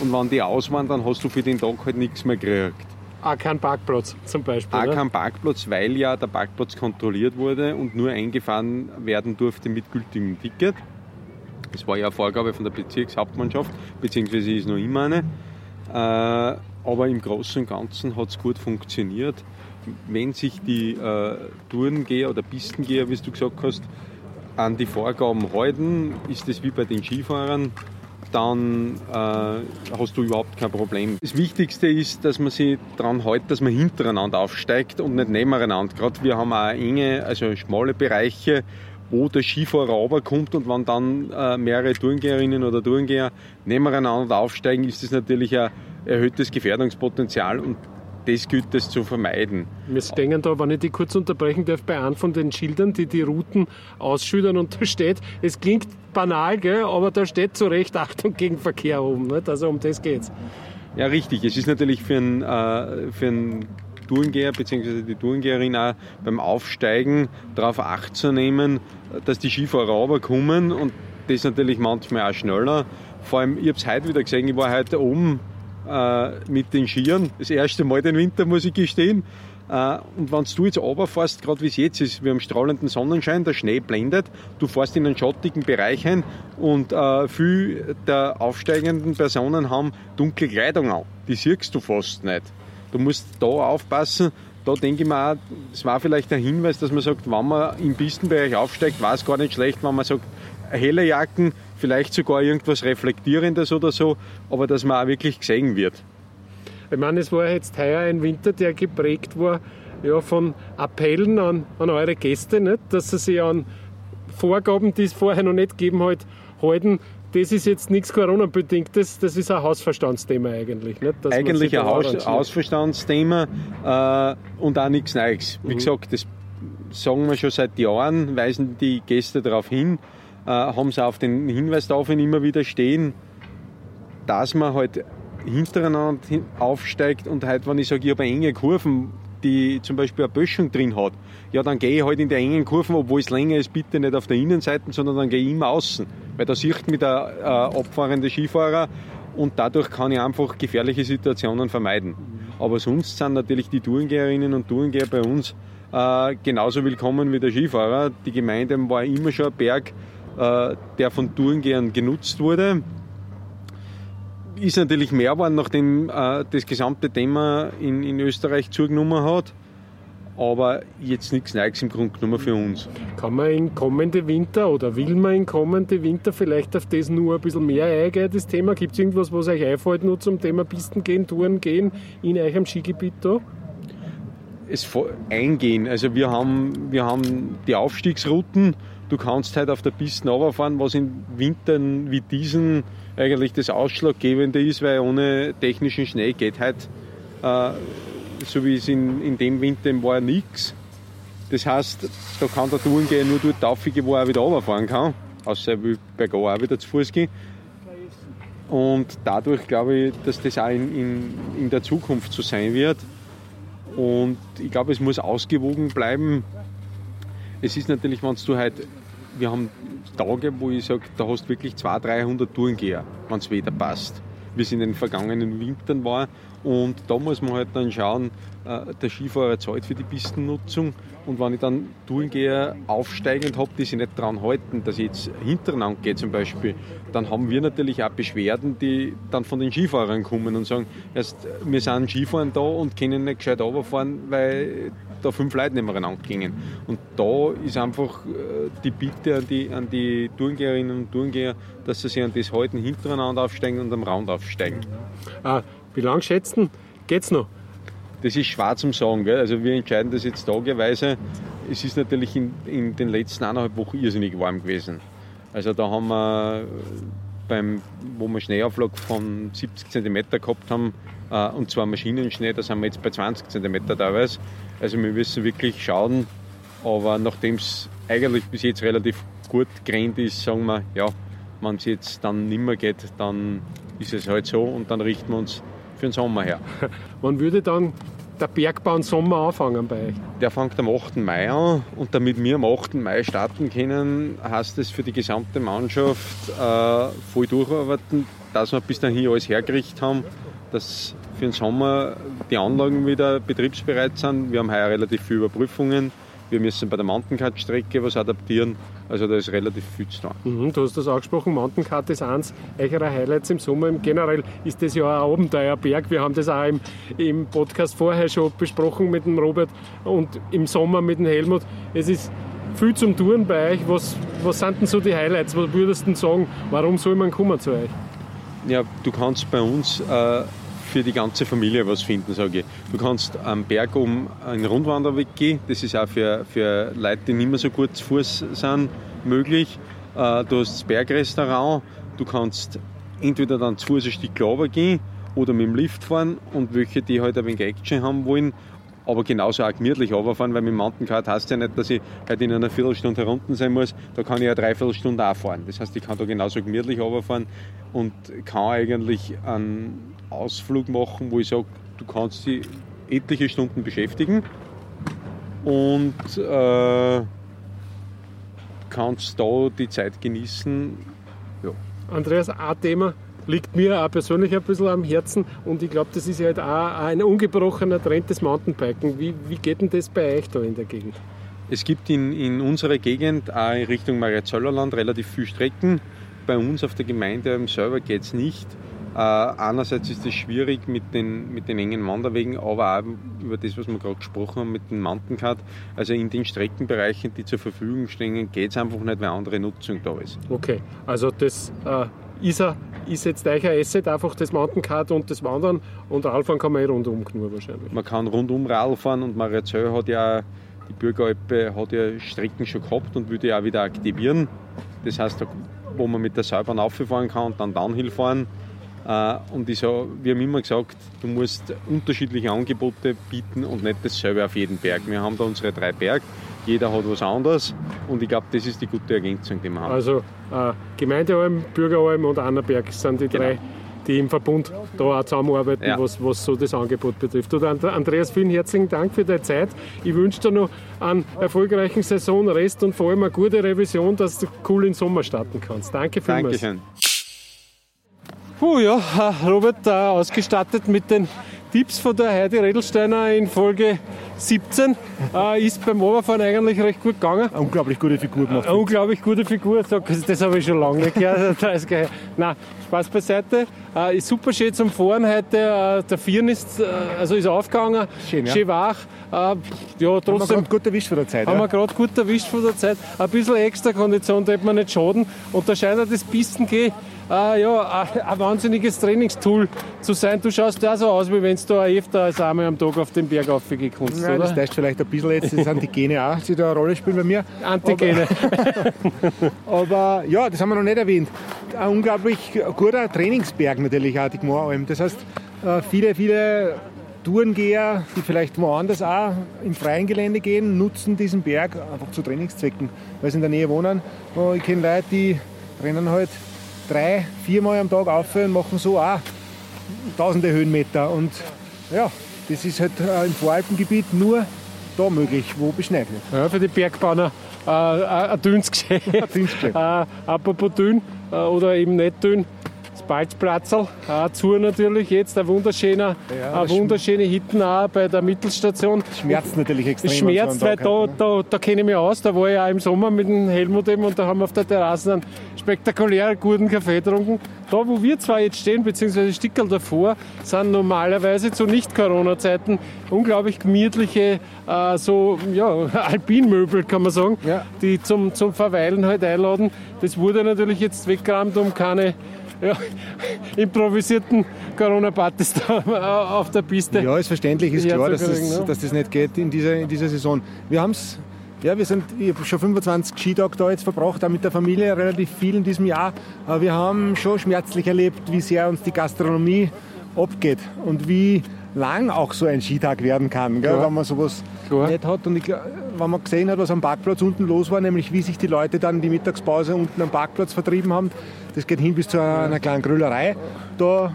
und wenn die aus waren, dann hast du für den Tag halt nichts mehr gekriegt. Auch kein Parkplatz zum Beispiel. Auch kein Parkplatz, weil ja der Parkplatz kontrolliert wurde und nur eingefahren werden durfte mit gültigem Ticket. Das war ja eine Vorgabe von der Bezirkshauptmannschaft, beziehungsweise ist noch immer eine. Äh, aber im Großen und Ganzen hat es gut funktioniert. Wenn sich die äh, Tourengeher oder Pistengeher, wie du gesagt hast, an die Vorgaben halten, ist das wie bei den Skifahrern, dann äh, hast du überhaupt kein Problem. Das Wichtigste ist, dass man sich daran hält, dass man hintereinander aufsteigt und nicht nebeneinander. Gerade wir haben auch enge, also schmale Bereiche, wo der Skifahrer runterkommt und wenn dann äh, mehrere Tourengeherinnen oder Tourengeher nebeneinander aufsteigen, ist das natürlich ein erhöhtes Gefährdungspotenzial und das gilt es zu vermeiden. Wir stehen da, wenn ich die kurz unterbrechen darf, bei einem von den Schildern, die die Routen ausschildern und da steht, es klingt banal, gell, aber da steht zu Recht Achtung gegen Verkehr oben. Nicht? Also um das geht's. Ja, richtig. Es ist natürlich für einen, äh, für einen Tourengeher bzw. die Tourengeherin auch beim Aufsteigen darauf Acht zu nehmen, dass die Skifahrer runterkommen und das natürlich manchmal auch schneller. Vor allem, ich habe es heute wieder gesehen, ich war heute oben äh, mit den Skiern, das erste Mal den Winter, muss ich gestehen. Äh, und wenn du jetzt runterfährst, gerade wie es jetzt ist, wir haben strahlenden Sonnenschein, der Schnee blendet, du fährst in einen schattigen Bereich ein und äh, viele der aufsteigenden Personen haben dunkle Kleidung an. Die siehst du fast nicht. Du musst da aufpassen. Da denke ich mir auch, das war vielleicht ein Hinweis, dass man sagt, wenn man im Pistenbereich aufsteigt, war es gar nicht schlecht, wenn man sagt, helle Jacken, vielleicht sogar irgendwas Reflektierendes oder so, aber dass man auch wirklich gesehen wird. Ich meine, es war jetzt heuer ein Winter, der geprägt war ja, von Appellen an, an eure Gäste, nicht? dass sie sich an Vorgaben, die es vorher noch nicht gegeben hat, halten, das ist jetzt nichts Corona-bedingtes, das ist ein Hausverstandsthema eigentlich. Nicht? Dass eigentlich ein Haus, Hausverstandsthema äh, und auch nichts Neues. Wie mhm. gesagt, das sagen wir schon seit Jahren, weisen die Gäste darauf hin, äh, haben sie auf den Hinweistafeln immer wieder stehen, dass man halt hintereinander aufsteigt und halt, wenn ich sage, ich habe enge Kurven, die zum Beispiel eine Böschung drin hat, ja, dann gehe ich halt in der engen Kurven, obwohl es länger ist, bitte nicht auf der Innenseite, sondern dann gehe ich immer außen. Weil da sieht mich der äh, abfahrende Skifahrer und dadurch kann ich einfach gefährliche Situationen vermeiden. Aber sonst sind natürlich die Tourengeherinnen und Tourengeher bei uns äh, genauso willkommen wie der Skifahrer. Die Gemeinde war immer schon ein Berg, der von Tourengehern genutzt wurde. Ist natürlich mehr geworden, nachdem äh, das gesamte Thema in, in Österreich zugenommen hat aber jetzt nichts Neues im Grunde genommen für uns. Kann man in kommende Winter oder will man in kommende Winter vielleicht auf das nur ein bisschen mehr eingehen, das Thema? Gibt es irgendwas, was euch einfällt nur zum Thema Pisten gehen, Touren gehen in eurem Skigebiet da? Es eingehen. Also wir haben, wir haben die Aufstiegsrouten. Du kannst halt auf der Piste runterfahren, was in Wintern wie diesen eigentlich das Ausschlaggebende ist, weil ohne technischen Schnee geht halt äh, so wie es in, in dem Winter war, nichts. Das heißt, da kann der Tourengeher nur dort raufgehen, wo er wieder runterfahren kann. Außer er will bergauf auch wieder zu Fuß gehen. Und dadurch glaube ich, dass das auch in, in, in der Zukunft so sein wird. Und ich glaube, es muss ausgewogen bleiben. Es ist natürlich, wenn du halt, wir haben Tage, wo ich sage, da hast du wirklich 200, 300 Tourengeher, wenn es wieder passt. Wie es in den vergangenen Wintern war. Und da muss man halt dann schauen, äh, der Skifahrer zahlt für die Pistennutzung und wenn ich dann Tourengeher aufsteigend habe, die sich nicht daran halten, dass ich jetzt hintereinander gehe zum Beispiel, dann haben wir natürlich auch Beschwerden, die dann von den Skifahrern kommen und sagen, erst, wir sind Skifahren da und können nicht gescheit runterfahren, weil da fünf Leute nebeneinander gingen. Und da ist einfach äh, die Bitte an die, an die Tourengeherinnen und Tourengeher, dass sie sich an das halten, hintereinander aufsteigen und am Round aufsteigen. Ah, wie lange schätzen geht's noch? das ist schwer zum sagen. Gell? Also wir entscheiden das jetzt tageweise. Es ist natürlich in, in den letzten eineinhalb Wochen irrsinnig warm gewesen. Also da haben wir beim, wo wir Schneeauflag von 70 cm gehabt haben, äh, und zwar Maschinenschnee, da sind wir jetzt bei 20 cm teilweise. Also wir müssen wirklich schauen, aber nachdem es eigentlich bis jetzt relativ gut gerannt ist, sagen wir, ja, wenn es jetzt dann nicht mehr geht, dann ist es halt so und dann richten wir uns für den Sommer her. *laughs* Wann würde dann der Bergbau im Sommer anfangen bei euch? Der fängt am 8. Mai an und damit wir am 8. Mai starten können, heißt es für die gesamte Mannschaft äh, voll durcharbeiten, dass wir bis dahin alles hergerichtet haben, dass für den Sommer die Anlagen wieder betriebsbereit sind. Wir haben heuer relativ viele Überprüfungen. Wir müssen bei der Mountaincut-Strecke was adaptieren. Also da ist relativ viel zu tun. Mhm, du hast das angesprochen, Mountaincut ist eins eurer Highlights im Sommer. Generell ist das ja ein Abenteuerberg. Wir haben das auch im, im Podcast vorher schon besprochen mit dem Robert und im Sommer mit dem Helmut. Es ist viel zum Touren bei euch. Was, was sind denn so die Highlights? Was würdest du denn sagen, warum soll man kommen zu euch? Ja, du kannst bei uns äh, für die ganze Familie was finden, sage ich. Du kannst am Berg um einen Rundwanderweg gehen, das ist auch für, für Leute, die nicht mehr so gut zu Fuß sind, möglich. Äh, du hast das Bergrestaurant, du kannst entweder dann zu Fuß ein Stück gehen oder mit dem Lift fahren und welche, die halt ein wenig Action haben wollen, aber genauso auch gemütlich runterfahren, weil mit dem Mountaincar heißt ja nicht, dass ich halt in einer Viertelstunde herunten sein muss, da kann ich ja dreiviertel Stunde auch fahren. Das heißt, ich kann da genauso gemütlich runterfahren und kann eigentlich einen Ausflug machen, wo ich sage, du kannst dich etliche Stunden beschäftigen und äh, kannst da die Zeit genießen. Ja. Andreas, ein Thema liegt mir auch persönlich ein bisschen am Herzen und ich glaube, das ist halt auch ein ungebrochener Trend des Mountainbiken. Wie, wie geht denn das bei euch da in der Gegend? Es gibt in, in unserer Gegend auch in Richtung Mariazöllerland relativ viele Strecken. Bei uns auf der Gemeinde selber geht es nicht. Äh, einerseits ist es schwierig mit den, mit den engen Wanderwegen, aber auch über das, was wir gerade gesprochen haben mit dem Mountaincut. Also in den Streckenbereichen, die zur Verfügung stehen, geht es einfach nicht, weil andere Nutzung da ist. Okay, also das äh, ist, a, ist jetzt euch ein Asset, einfach das Mountaincut und das Wandern und Radfahren kann man eh rundum nur wahrscheinlich. Man kann rundum Radfahren und Mariazell hat ja, die Bürgeralpe hat ja Strecken schon gehabt und würde ja auch wieder aktivieren. Das heißt, wo man mit der Seilbahn auffahren kann und dann Downhill fahren äh, und ich sag, wir haben immer gesagt, du musst unterschiedliche Angebote bieten und nicht dasselbe auf jeden Berg. Wir haben da unsere drei Berge, jeder hat was anderes und ich glaube, das ist die gute Ergänzung, die wir haben. Also äh, Gemeindealm, Bürgeralm und Annerberg sind die genau. drei, die im Verbund da auch zusammenarbeiten, ja. was, was so das Angebot betrifft. Und Andreas, vielen herzlichen Dank für deine Zeit. Ich wünsche dir noch einen erfolgreichen Saisonrest und vor allem eine gute Revision, dass du cool in den Sommer starten kannst. Danke vielmals. Dankeschön. Puh, ja, Robert, äh, ausgestattet mit den Tipps von der Heidi Redelsteiner in Folge 17. Äh, ist beim Oberfahren eigentlich recht gut gegangen. Eine unglaublich gute Figur gemacht. Eine unglaublich gute Figur, das habe ich schon lange nicht gehört. *laughs* Nein, Spaß beiseite. Äh, ist super schön zum Fahren heute. Äh, der Vieren ist, äh, also ist aufgegangen, schön, ja. schön wach. Äh, ja, trotzdem, haben wir gerade gut erwischt von der Zeit. Haben ja? wir gerade gut erwischt von der Zeit. Ein bisschen extra Kondition hätte man nicht schaden. Und da scheint das Pisten gehen äh, ja, ein wahnsinniges Trainingstool zu sein. Du schaust ja so aus, wie wenn du öfter als einmal am Tag auf den Berg kannst, Nein, Das täuscht vielleicht ein bisschen jetzt, das sind die Gene auch, die da eine Rolle spielen bei mir. Antigene. Aber, *laughs* aber ja, das haben wir noch nicht erwähnt. Ein unglaublich guter Trainingsberg natürlich auch, die Gmooralm. Das heißt, äh, viele, viele Tourengeher, die vielleicht woanders auch im freien Gelände gehen, nutzen diesen Berg einfach zu Trainingszwecken, weil sie in der Nähe wohnen. Ich kenne Leute, die rennen halt drei, viermal am Tag auf und machen so auch tausende Höhenmeter. Und ja, das ist halt äh, im Voralpengebiet nur da möglich, wo beschneit wird. Ja, für die Bergbahner äh, ein dünnes Geschäft. *laughs* Ein dünnes Geschäft. Äh, apropos dünn äh, oder eben nicht dünn. Balzplatzl, auch zu natürlich jetzt, ein wunderschöner, ja, eine wunderschöne Hitten auch bei der Mittelstation. Schmerzt natürlich extrem. Schmerzt, weil da, ne? da, da kenne ich mich aus, da war ich auch im Sommer mit dem Helmut eben und da haben wir auf der Terrasse einen spektakulär guten Kaffee getrunken. Da, wo wir zwar jetzt stehen, beziehungsweise Stickel davor, sind normalerweise zu Nicht-Corona-Zeiten unglaublich gemütliche äh, so, ja, *laughs* Alpinmöbel, kann man sagen, ja. die zum, zum Verweilen halt einladen. Das wurde natürlich jetzt weggeräumt, um keine ja, *laughs* improvisierten Corona-Partys auf der Piste. Ja, ist verständlich, ist klar, dass das, ne? dass das nicht geht in dieser, in dieser Saison. Wir haben es ja, wir sind, ich schon 25 Skitage da jetzt verbracht, auch mit der Familie relativ viel in diesem Jahr. Aber wir haben schon schmerzlich erlebt, wie sehr uns die Gastronomie abgeht und wie lang auch so ein Skitag werden kann, gell, wenn man sowas Klar. nicht hat. Und ich, wenn man gesehen hat, was am Parkplatz unten los war, nämlich wie sich die Leute dann die Mittagspause unten am Parkplatz vertrieben haben, das geht hin bis zu einer, kleinen Grüllerei. Da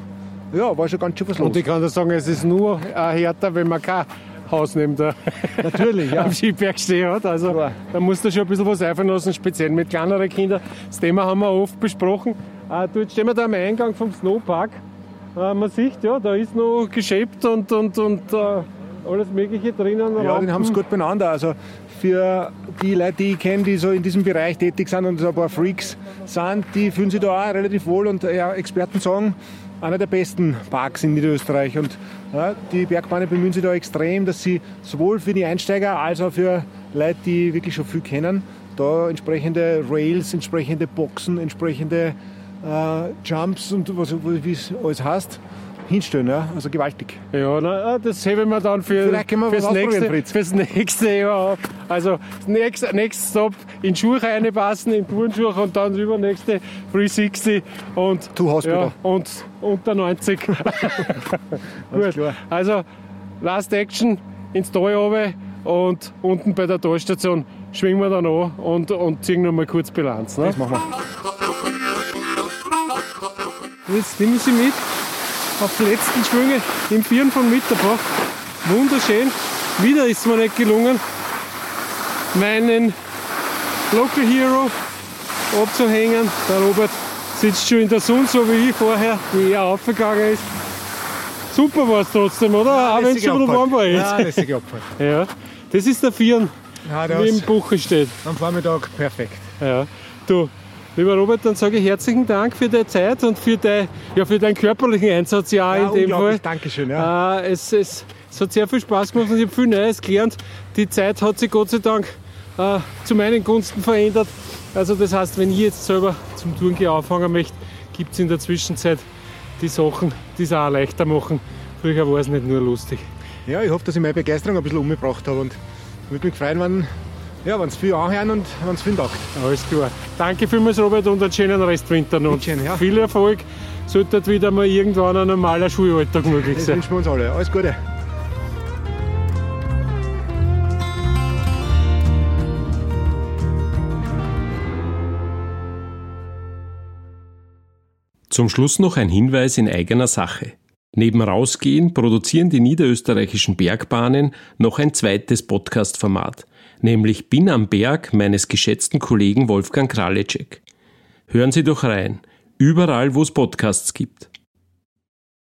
ja, war schon ganz schön was los. Und ich kann dir sagen, es ist nur härter, wenn man kein Haus neben der Natürlich, ja. *laughs* am Skiberg stehen hat. Also Klar. da musst du schon ein bisschen was einfallen lassen, speziell mit kleineren Kindern. Das Thema haben wir oft besprochen. Äh, jetzt stehen wir da am Eingang vom Snowpark. Äh, man sieht, ja, da ist noch geschäbt und, und, und äh, alles Mögliche drinnen. Ja, Rampen. den haben sie gut beieinander. Also für die Leute, die ich kenne, die so in diesem Bereich tätig sind und so ein paar Freaks sind, die fühlen sich da auch relativ wohl und ja, Experten sagen, einer der besten Parks in Niederösterreich. Und ja, die Bergbahnen bemühen sich da extrem, dass sie sowohl für die Einsteiger als auch für Leute, die wirklich schon viel kennen, da entsprechende Rails, entsprechende Boxen, entsprechende äh, Jumps und was, wie es alles heißt, hinstellen. Ja? Also gewaltig. Ja, na, das heben wir dann für, fürs, nächste, Fritz. fürs nächste Jahr auf. Also nächst, nächster Stop in Schuhe reinpassen, in Turnschuhe und dann übernächste 360 und, ja, und unter 90. *laughs* Gut. Also Last Action ins Tal runter und unten bei der Talstation schwingen wir dann an und, und ziehen noch mal kurz Bilanz. Ne? Das machen wir. Jetzt nehmen Sie mit auf die letzten Schwünge im Vieren von Mitterbach. Wunderschön. Wieder ist es mir nicht gelungen, meinen Local Hero abzuhängen. Der Robert sitzt schon in der Sonne, so wie ich vorher, wie er aufgegangen ist. Super war es trotzdem, oder? Ja, Auch wenn es schon wieder warm war jetzt. Ja, *laughs* ja, das ist der Vieren, ja, wie im Buche steht. Am Vormittag perfekt. Ja. Du, Lieber Robert, dann sage ich herzlichen Dank für deine Zeit und für, dein, ja, für deinen körperlichen Einsatz ja, ja in dem Fall. Dankeschön. Ja. Äh, es, es, es, hat sehr viel Spaß gemacht und ich habe viel Neues gelernt. Die Zeit hat sich Gott sei Dank äh, zu meinen Gunsten verändert. Also das heißt, wenn ich jetzt selber zum Tourengehen anfangen möchte, gibt es in der Zwischenzeit die Sachen, die es auch leichter machen. Früher war es nicht nur lustig. Ja, ich hoffe, dass ich meine Begeisterung ein bisschen umgebracht habe und würde mich freuen, wenn ja, wenn es viel anhören und wenn es viel taugt. Alles klar. Danke vielmals, Robert, und einen schönen Restwinter noch. Schön, ja. Viel Erfolg. Sollte wieder mal irgendwann ein normaler Schulalltag möglich sein. Das wünschen wir uns alle. Alles Gute. Zum Schluss noch ein Hinweis in eigener Sache. Neben Rausgehen produzieren die niederösterreichischen Bergbahnen noch ein zweites Podcast-Format – nämlich Bin am Berg meines geschätzten Kollegen Wolfgang Kralecek. Hören Sie doch rein, überall wo es Podcasts gibt.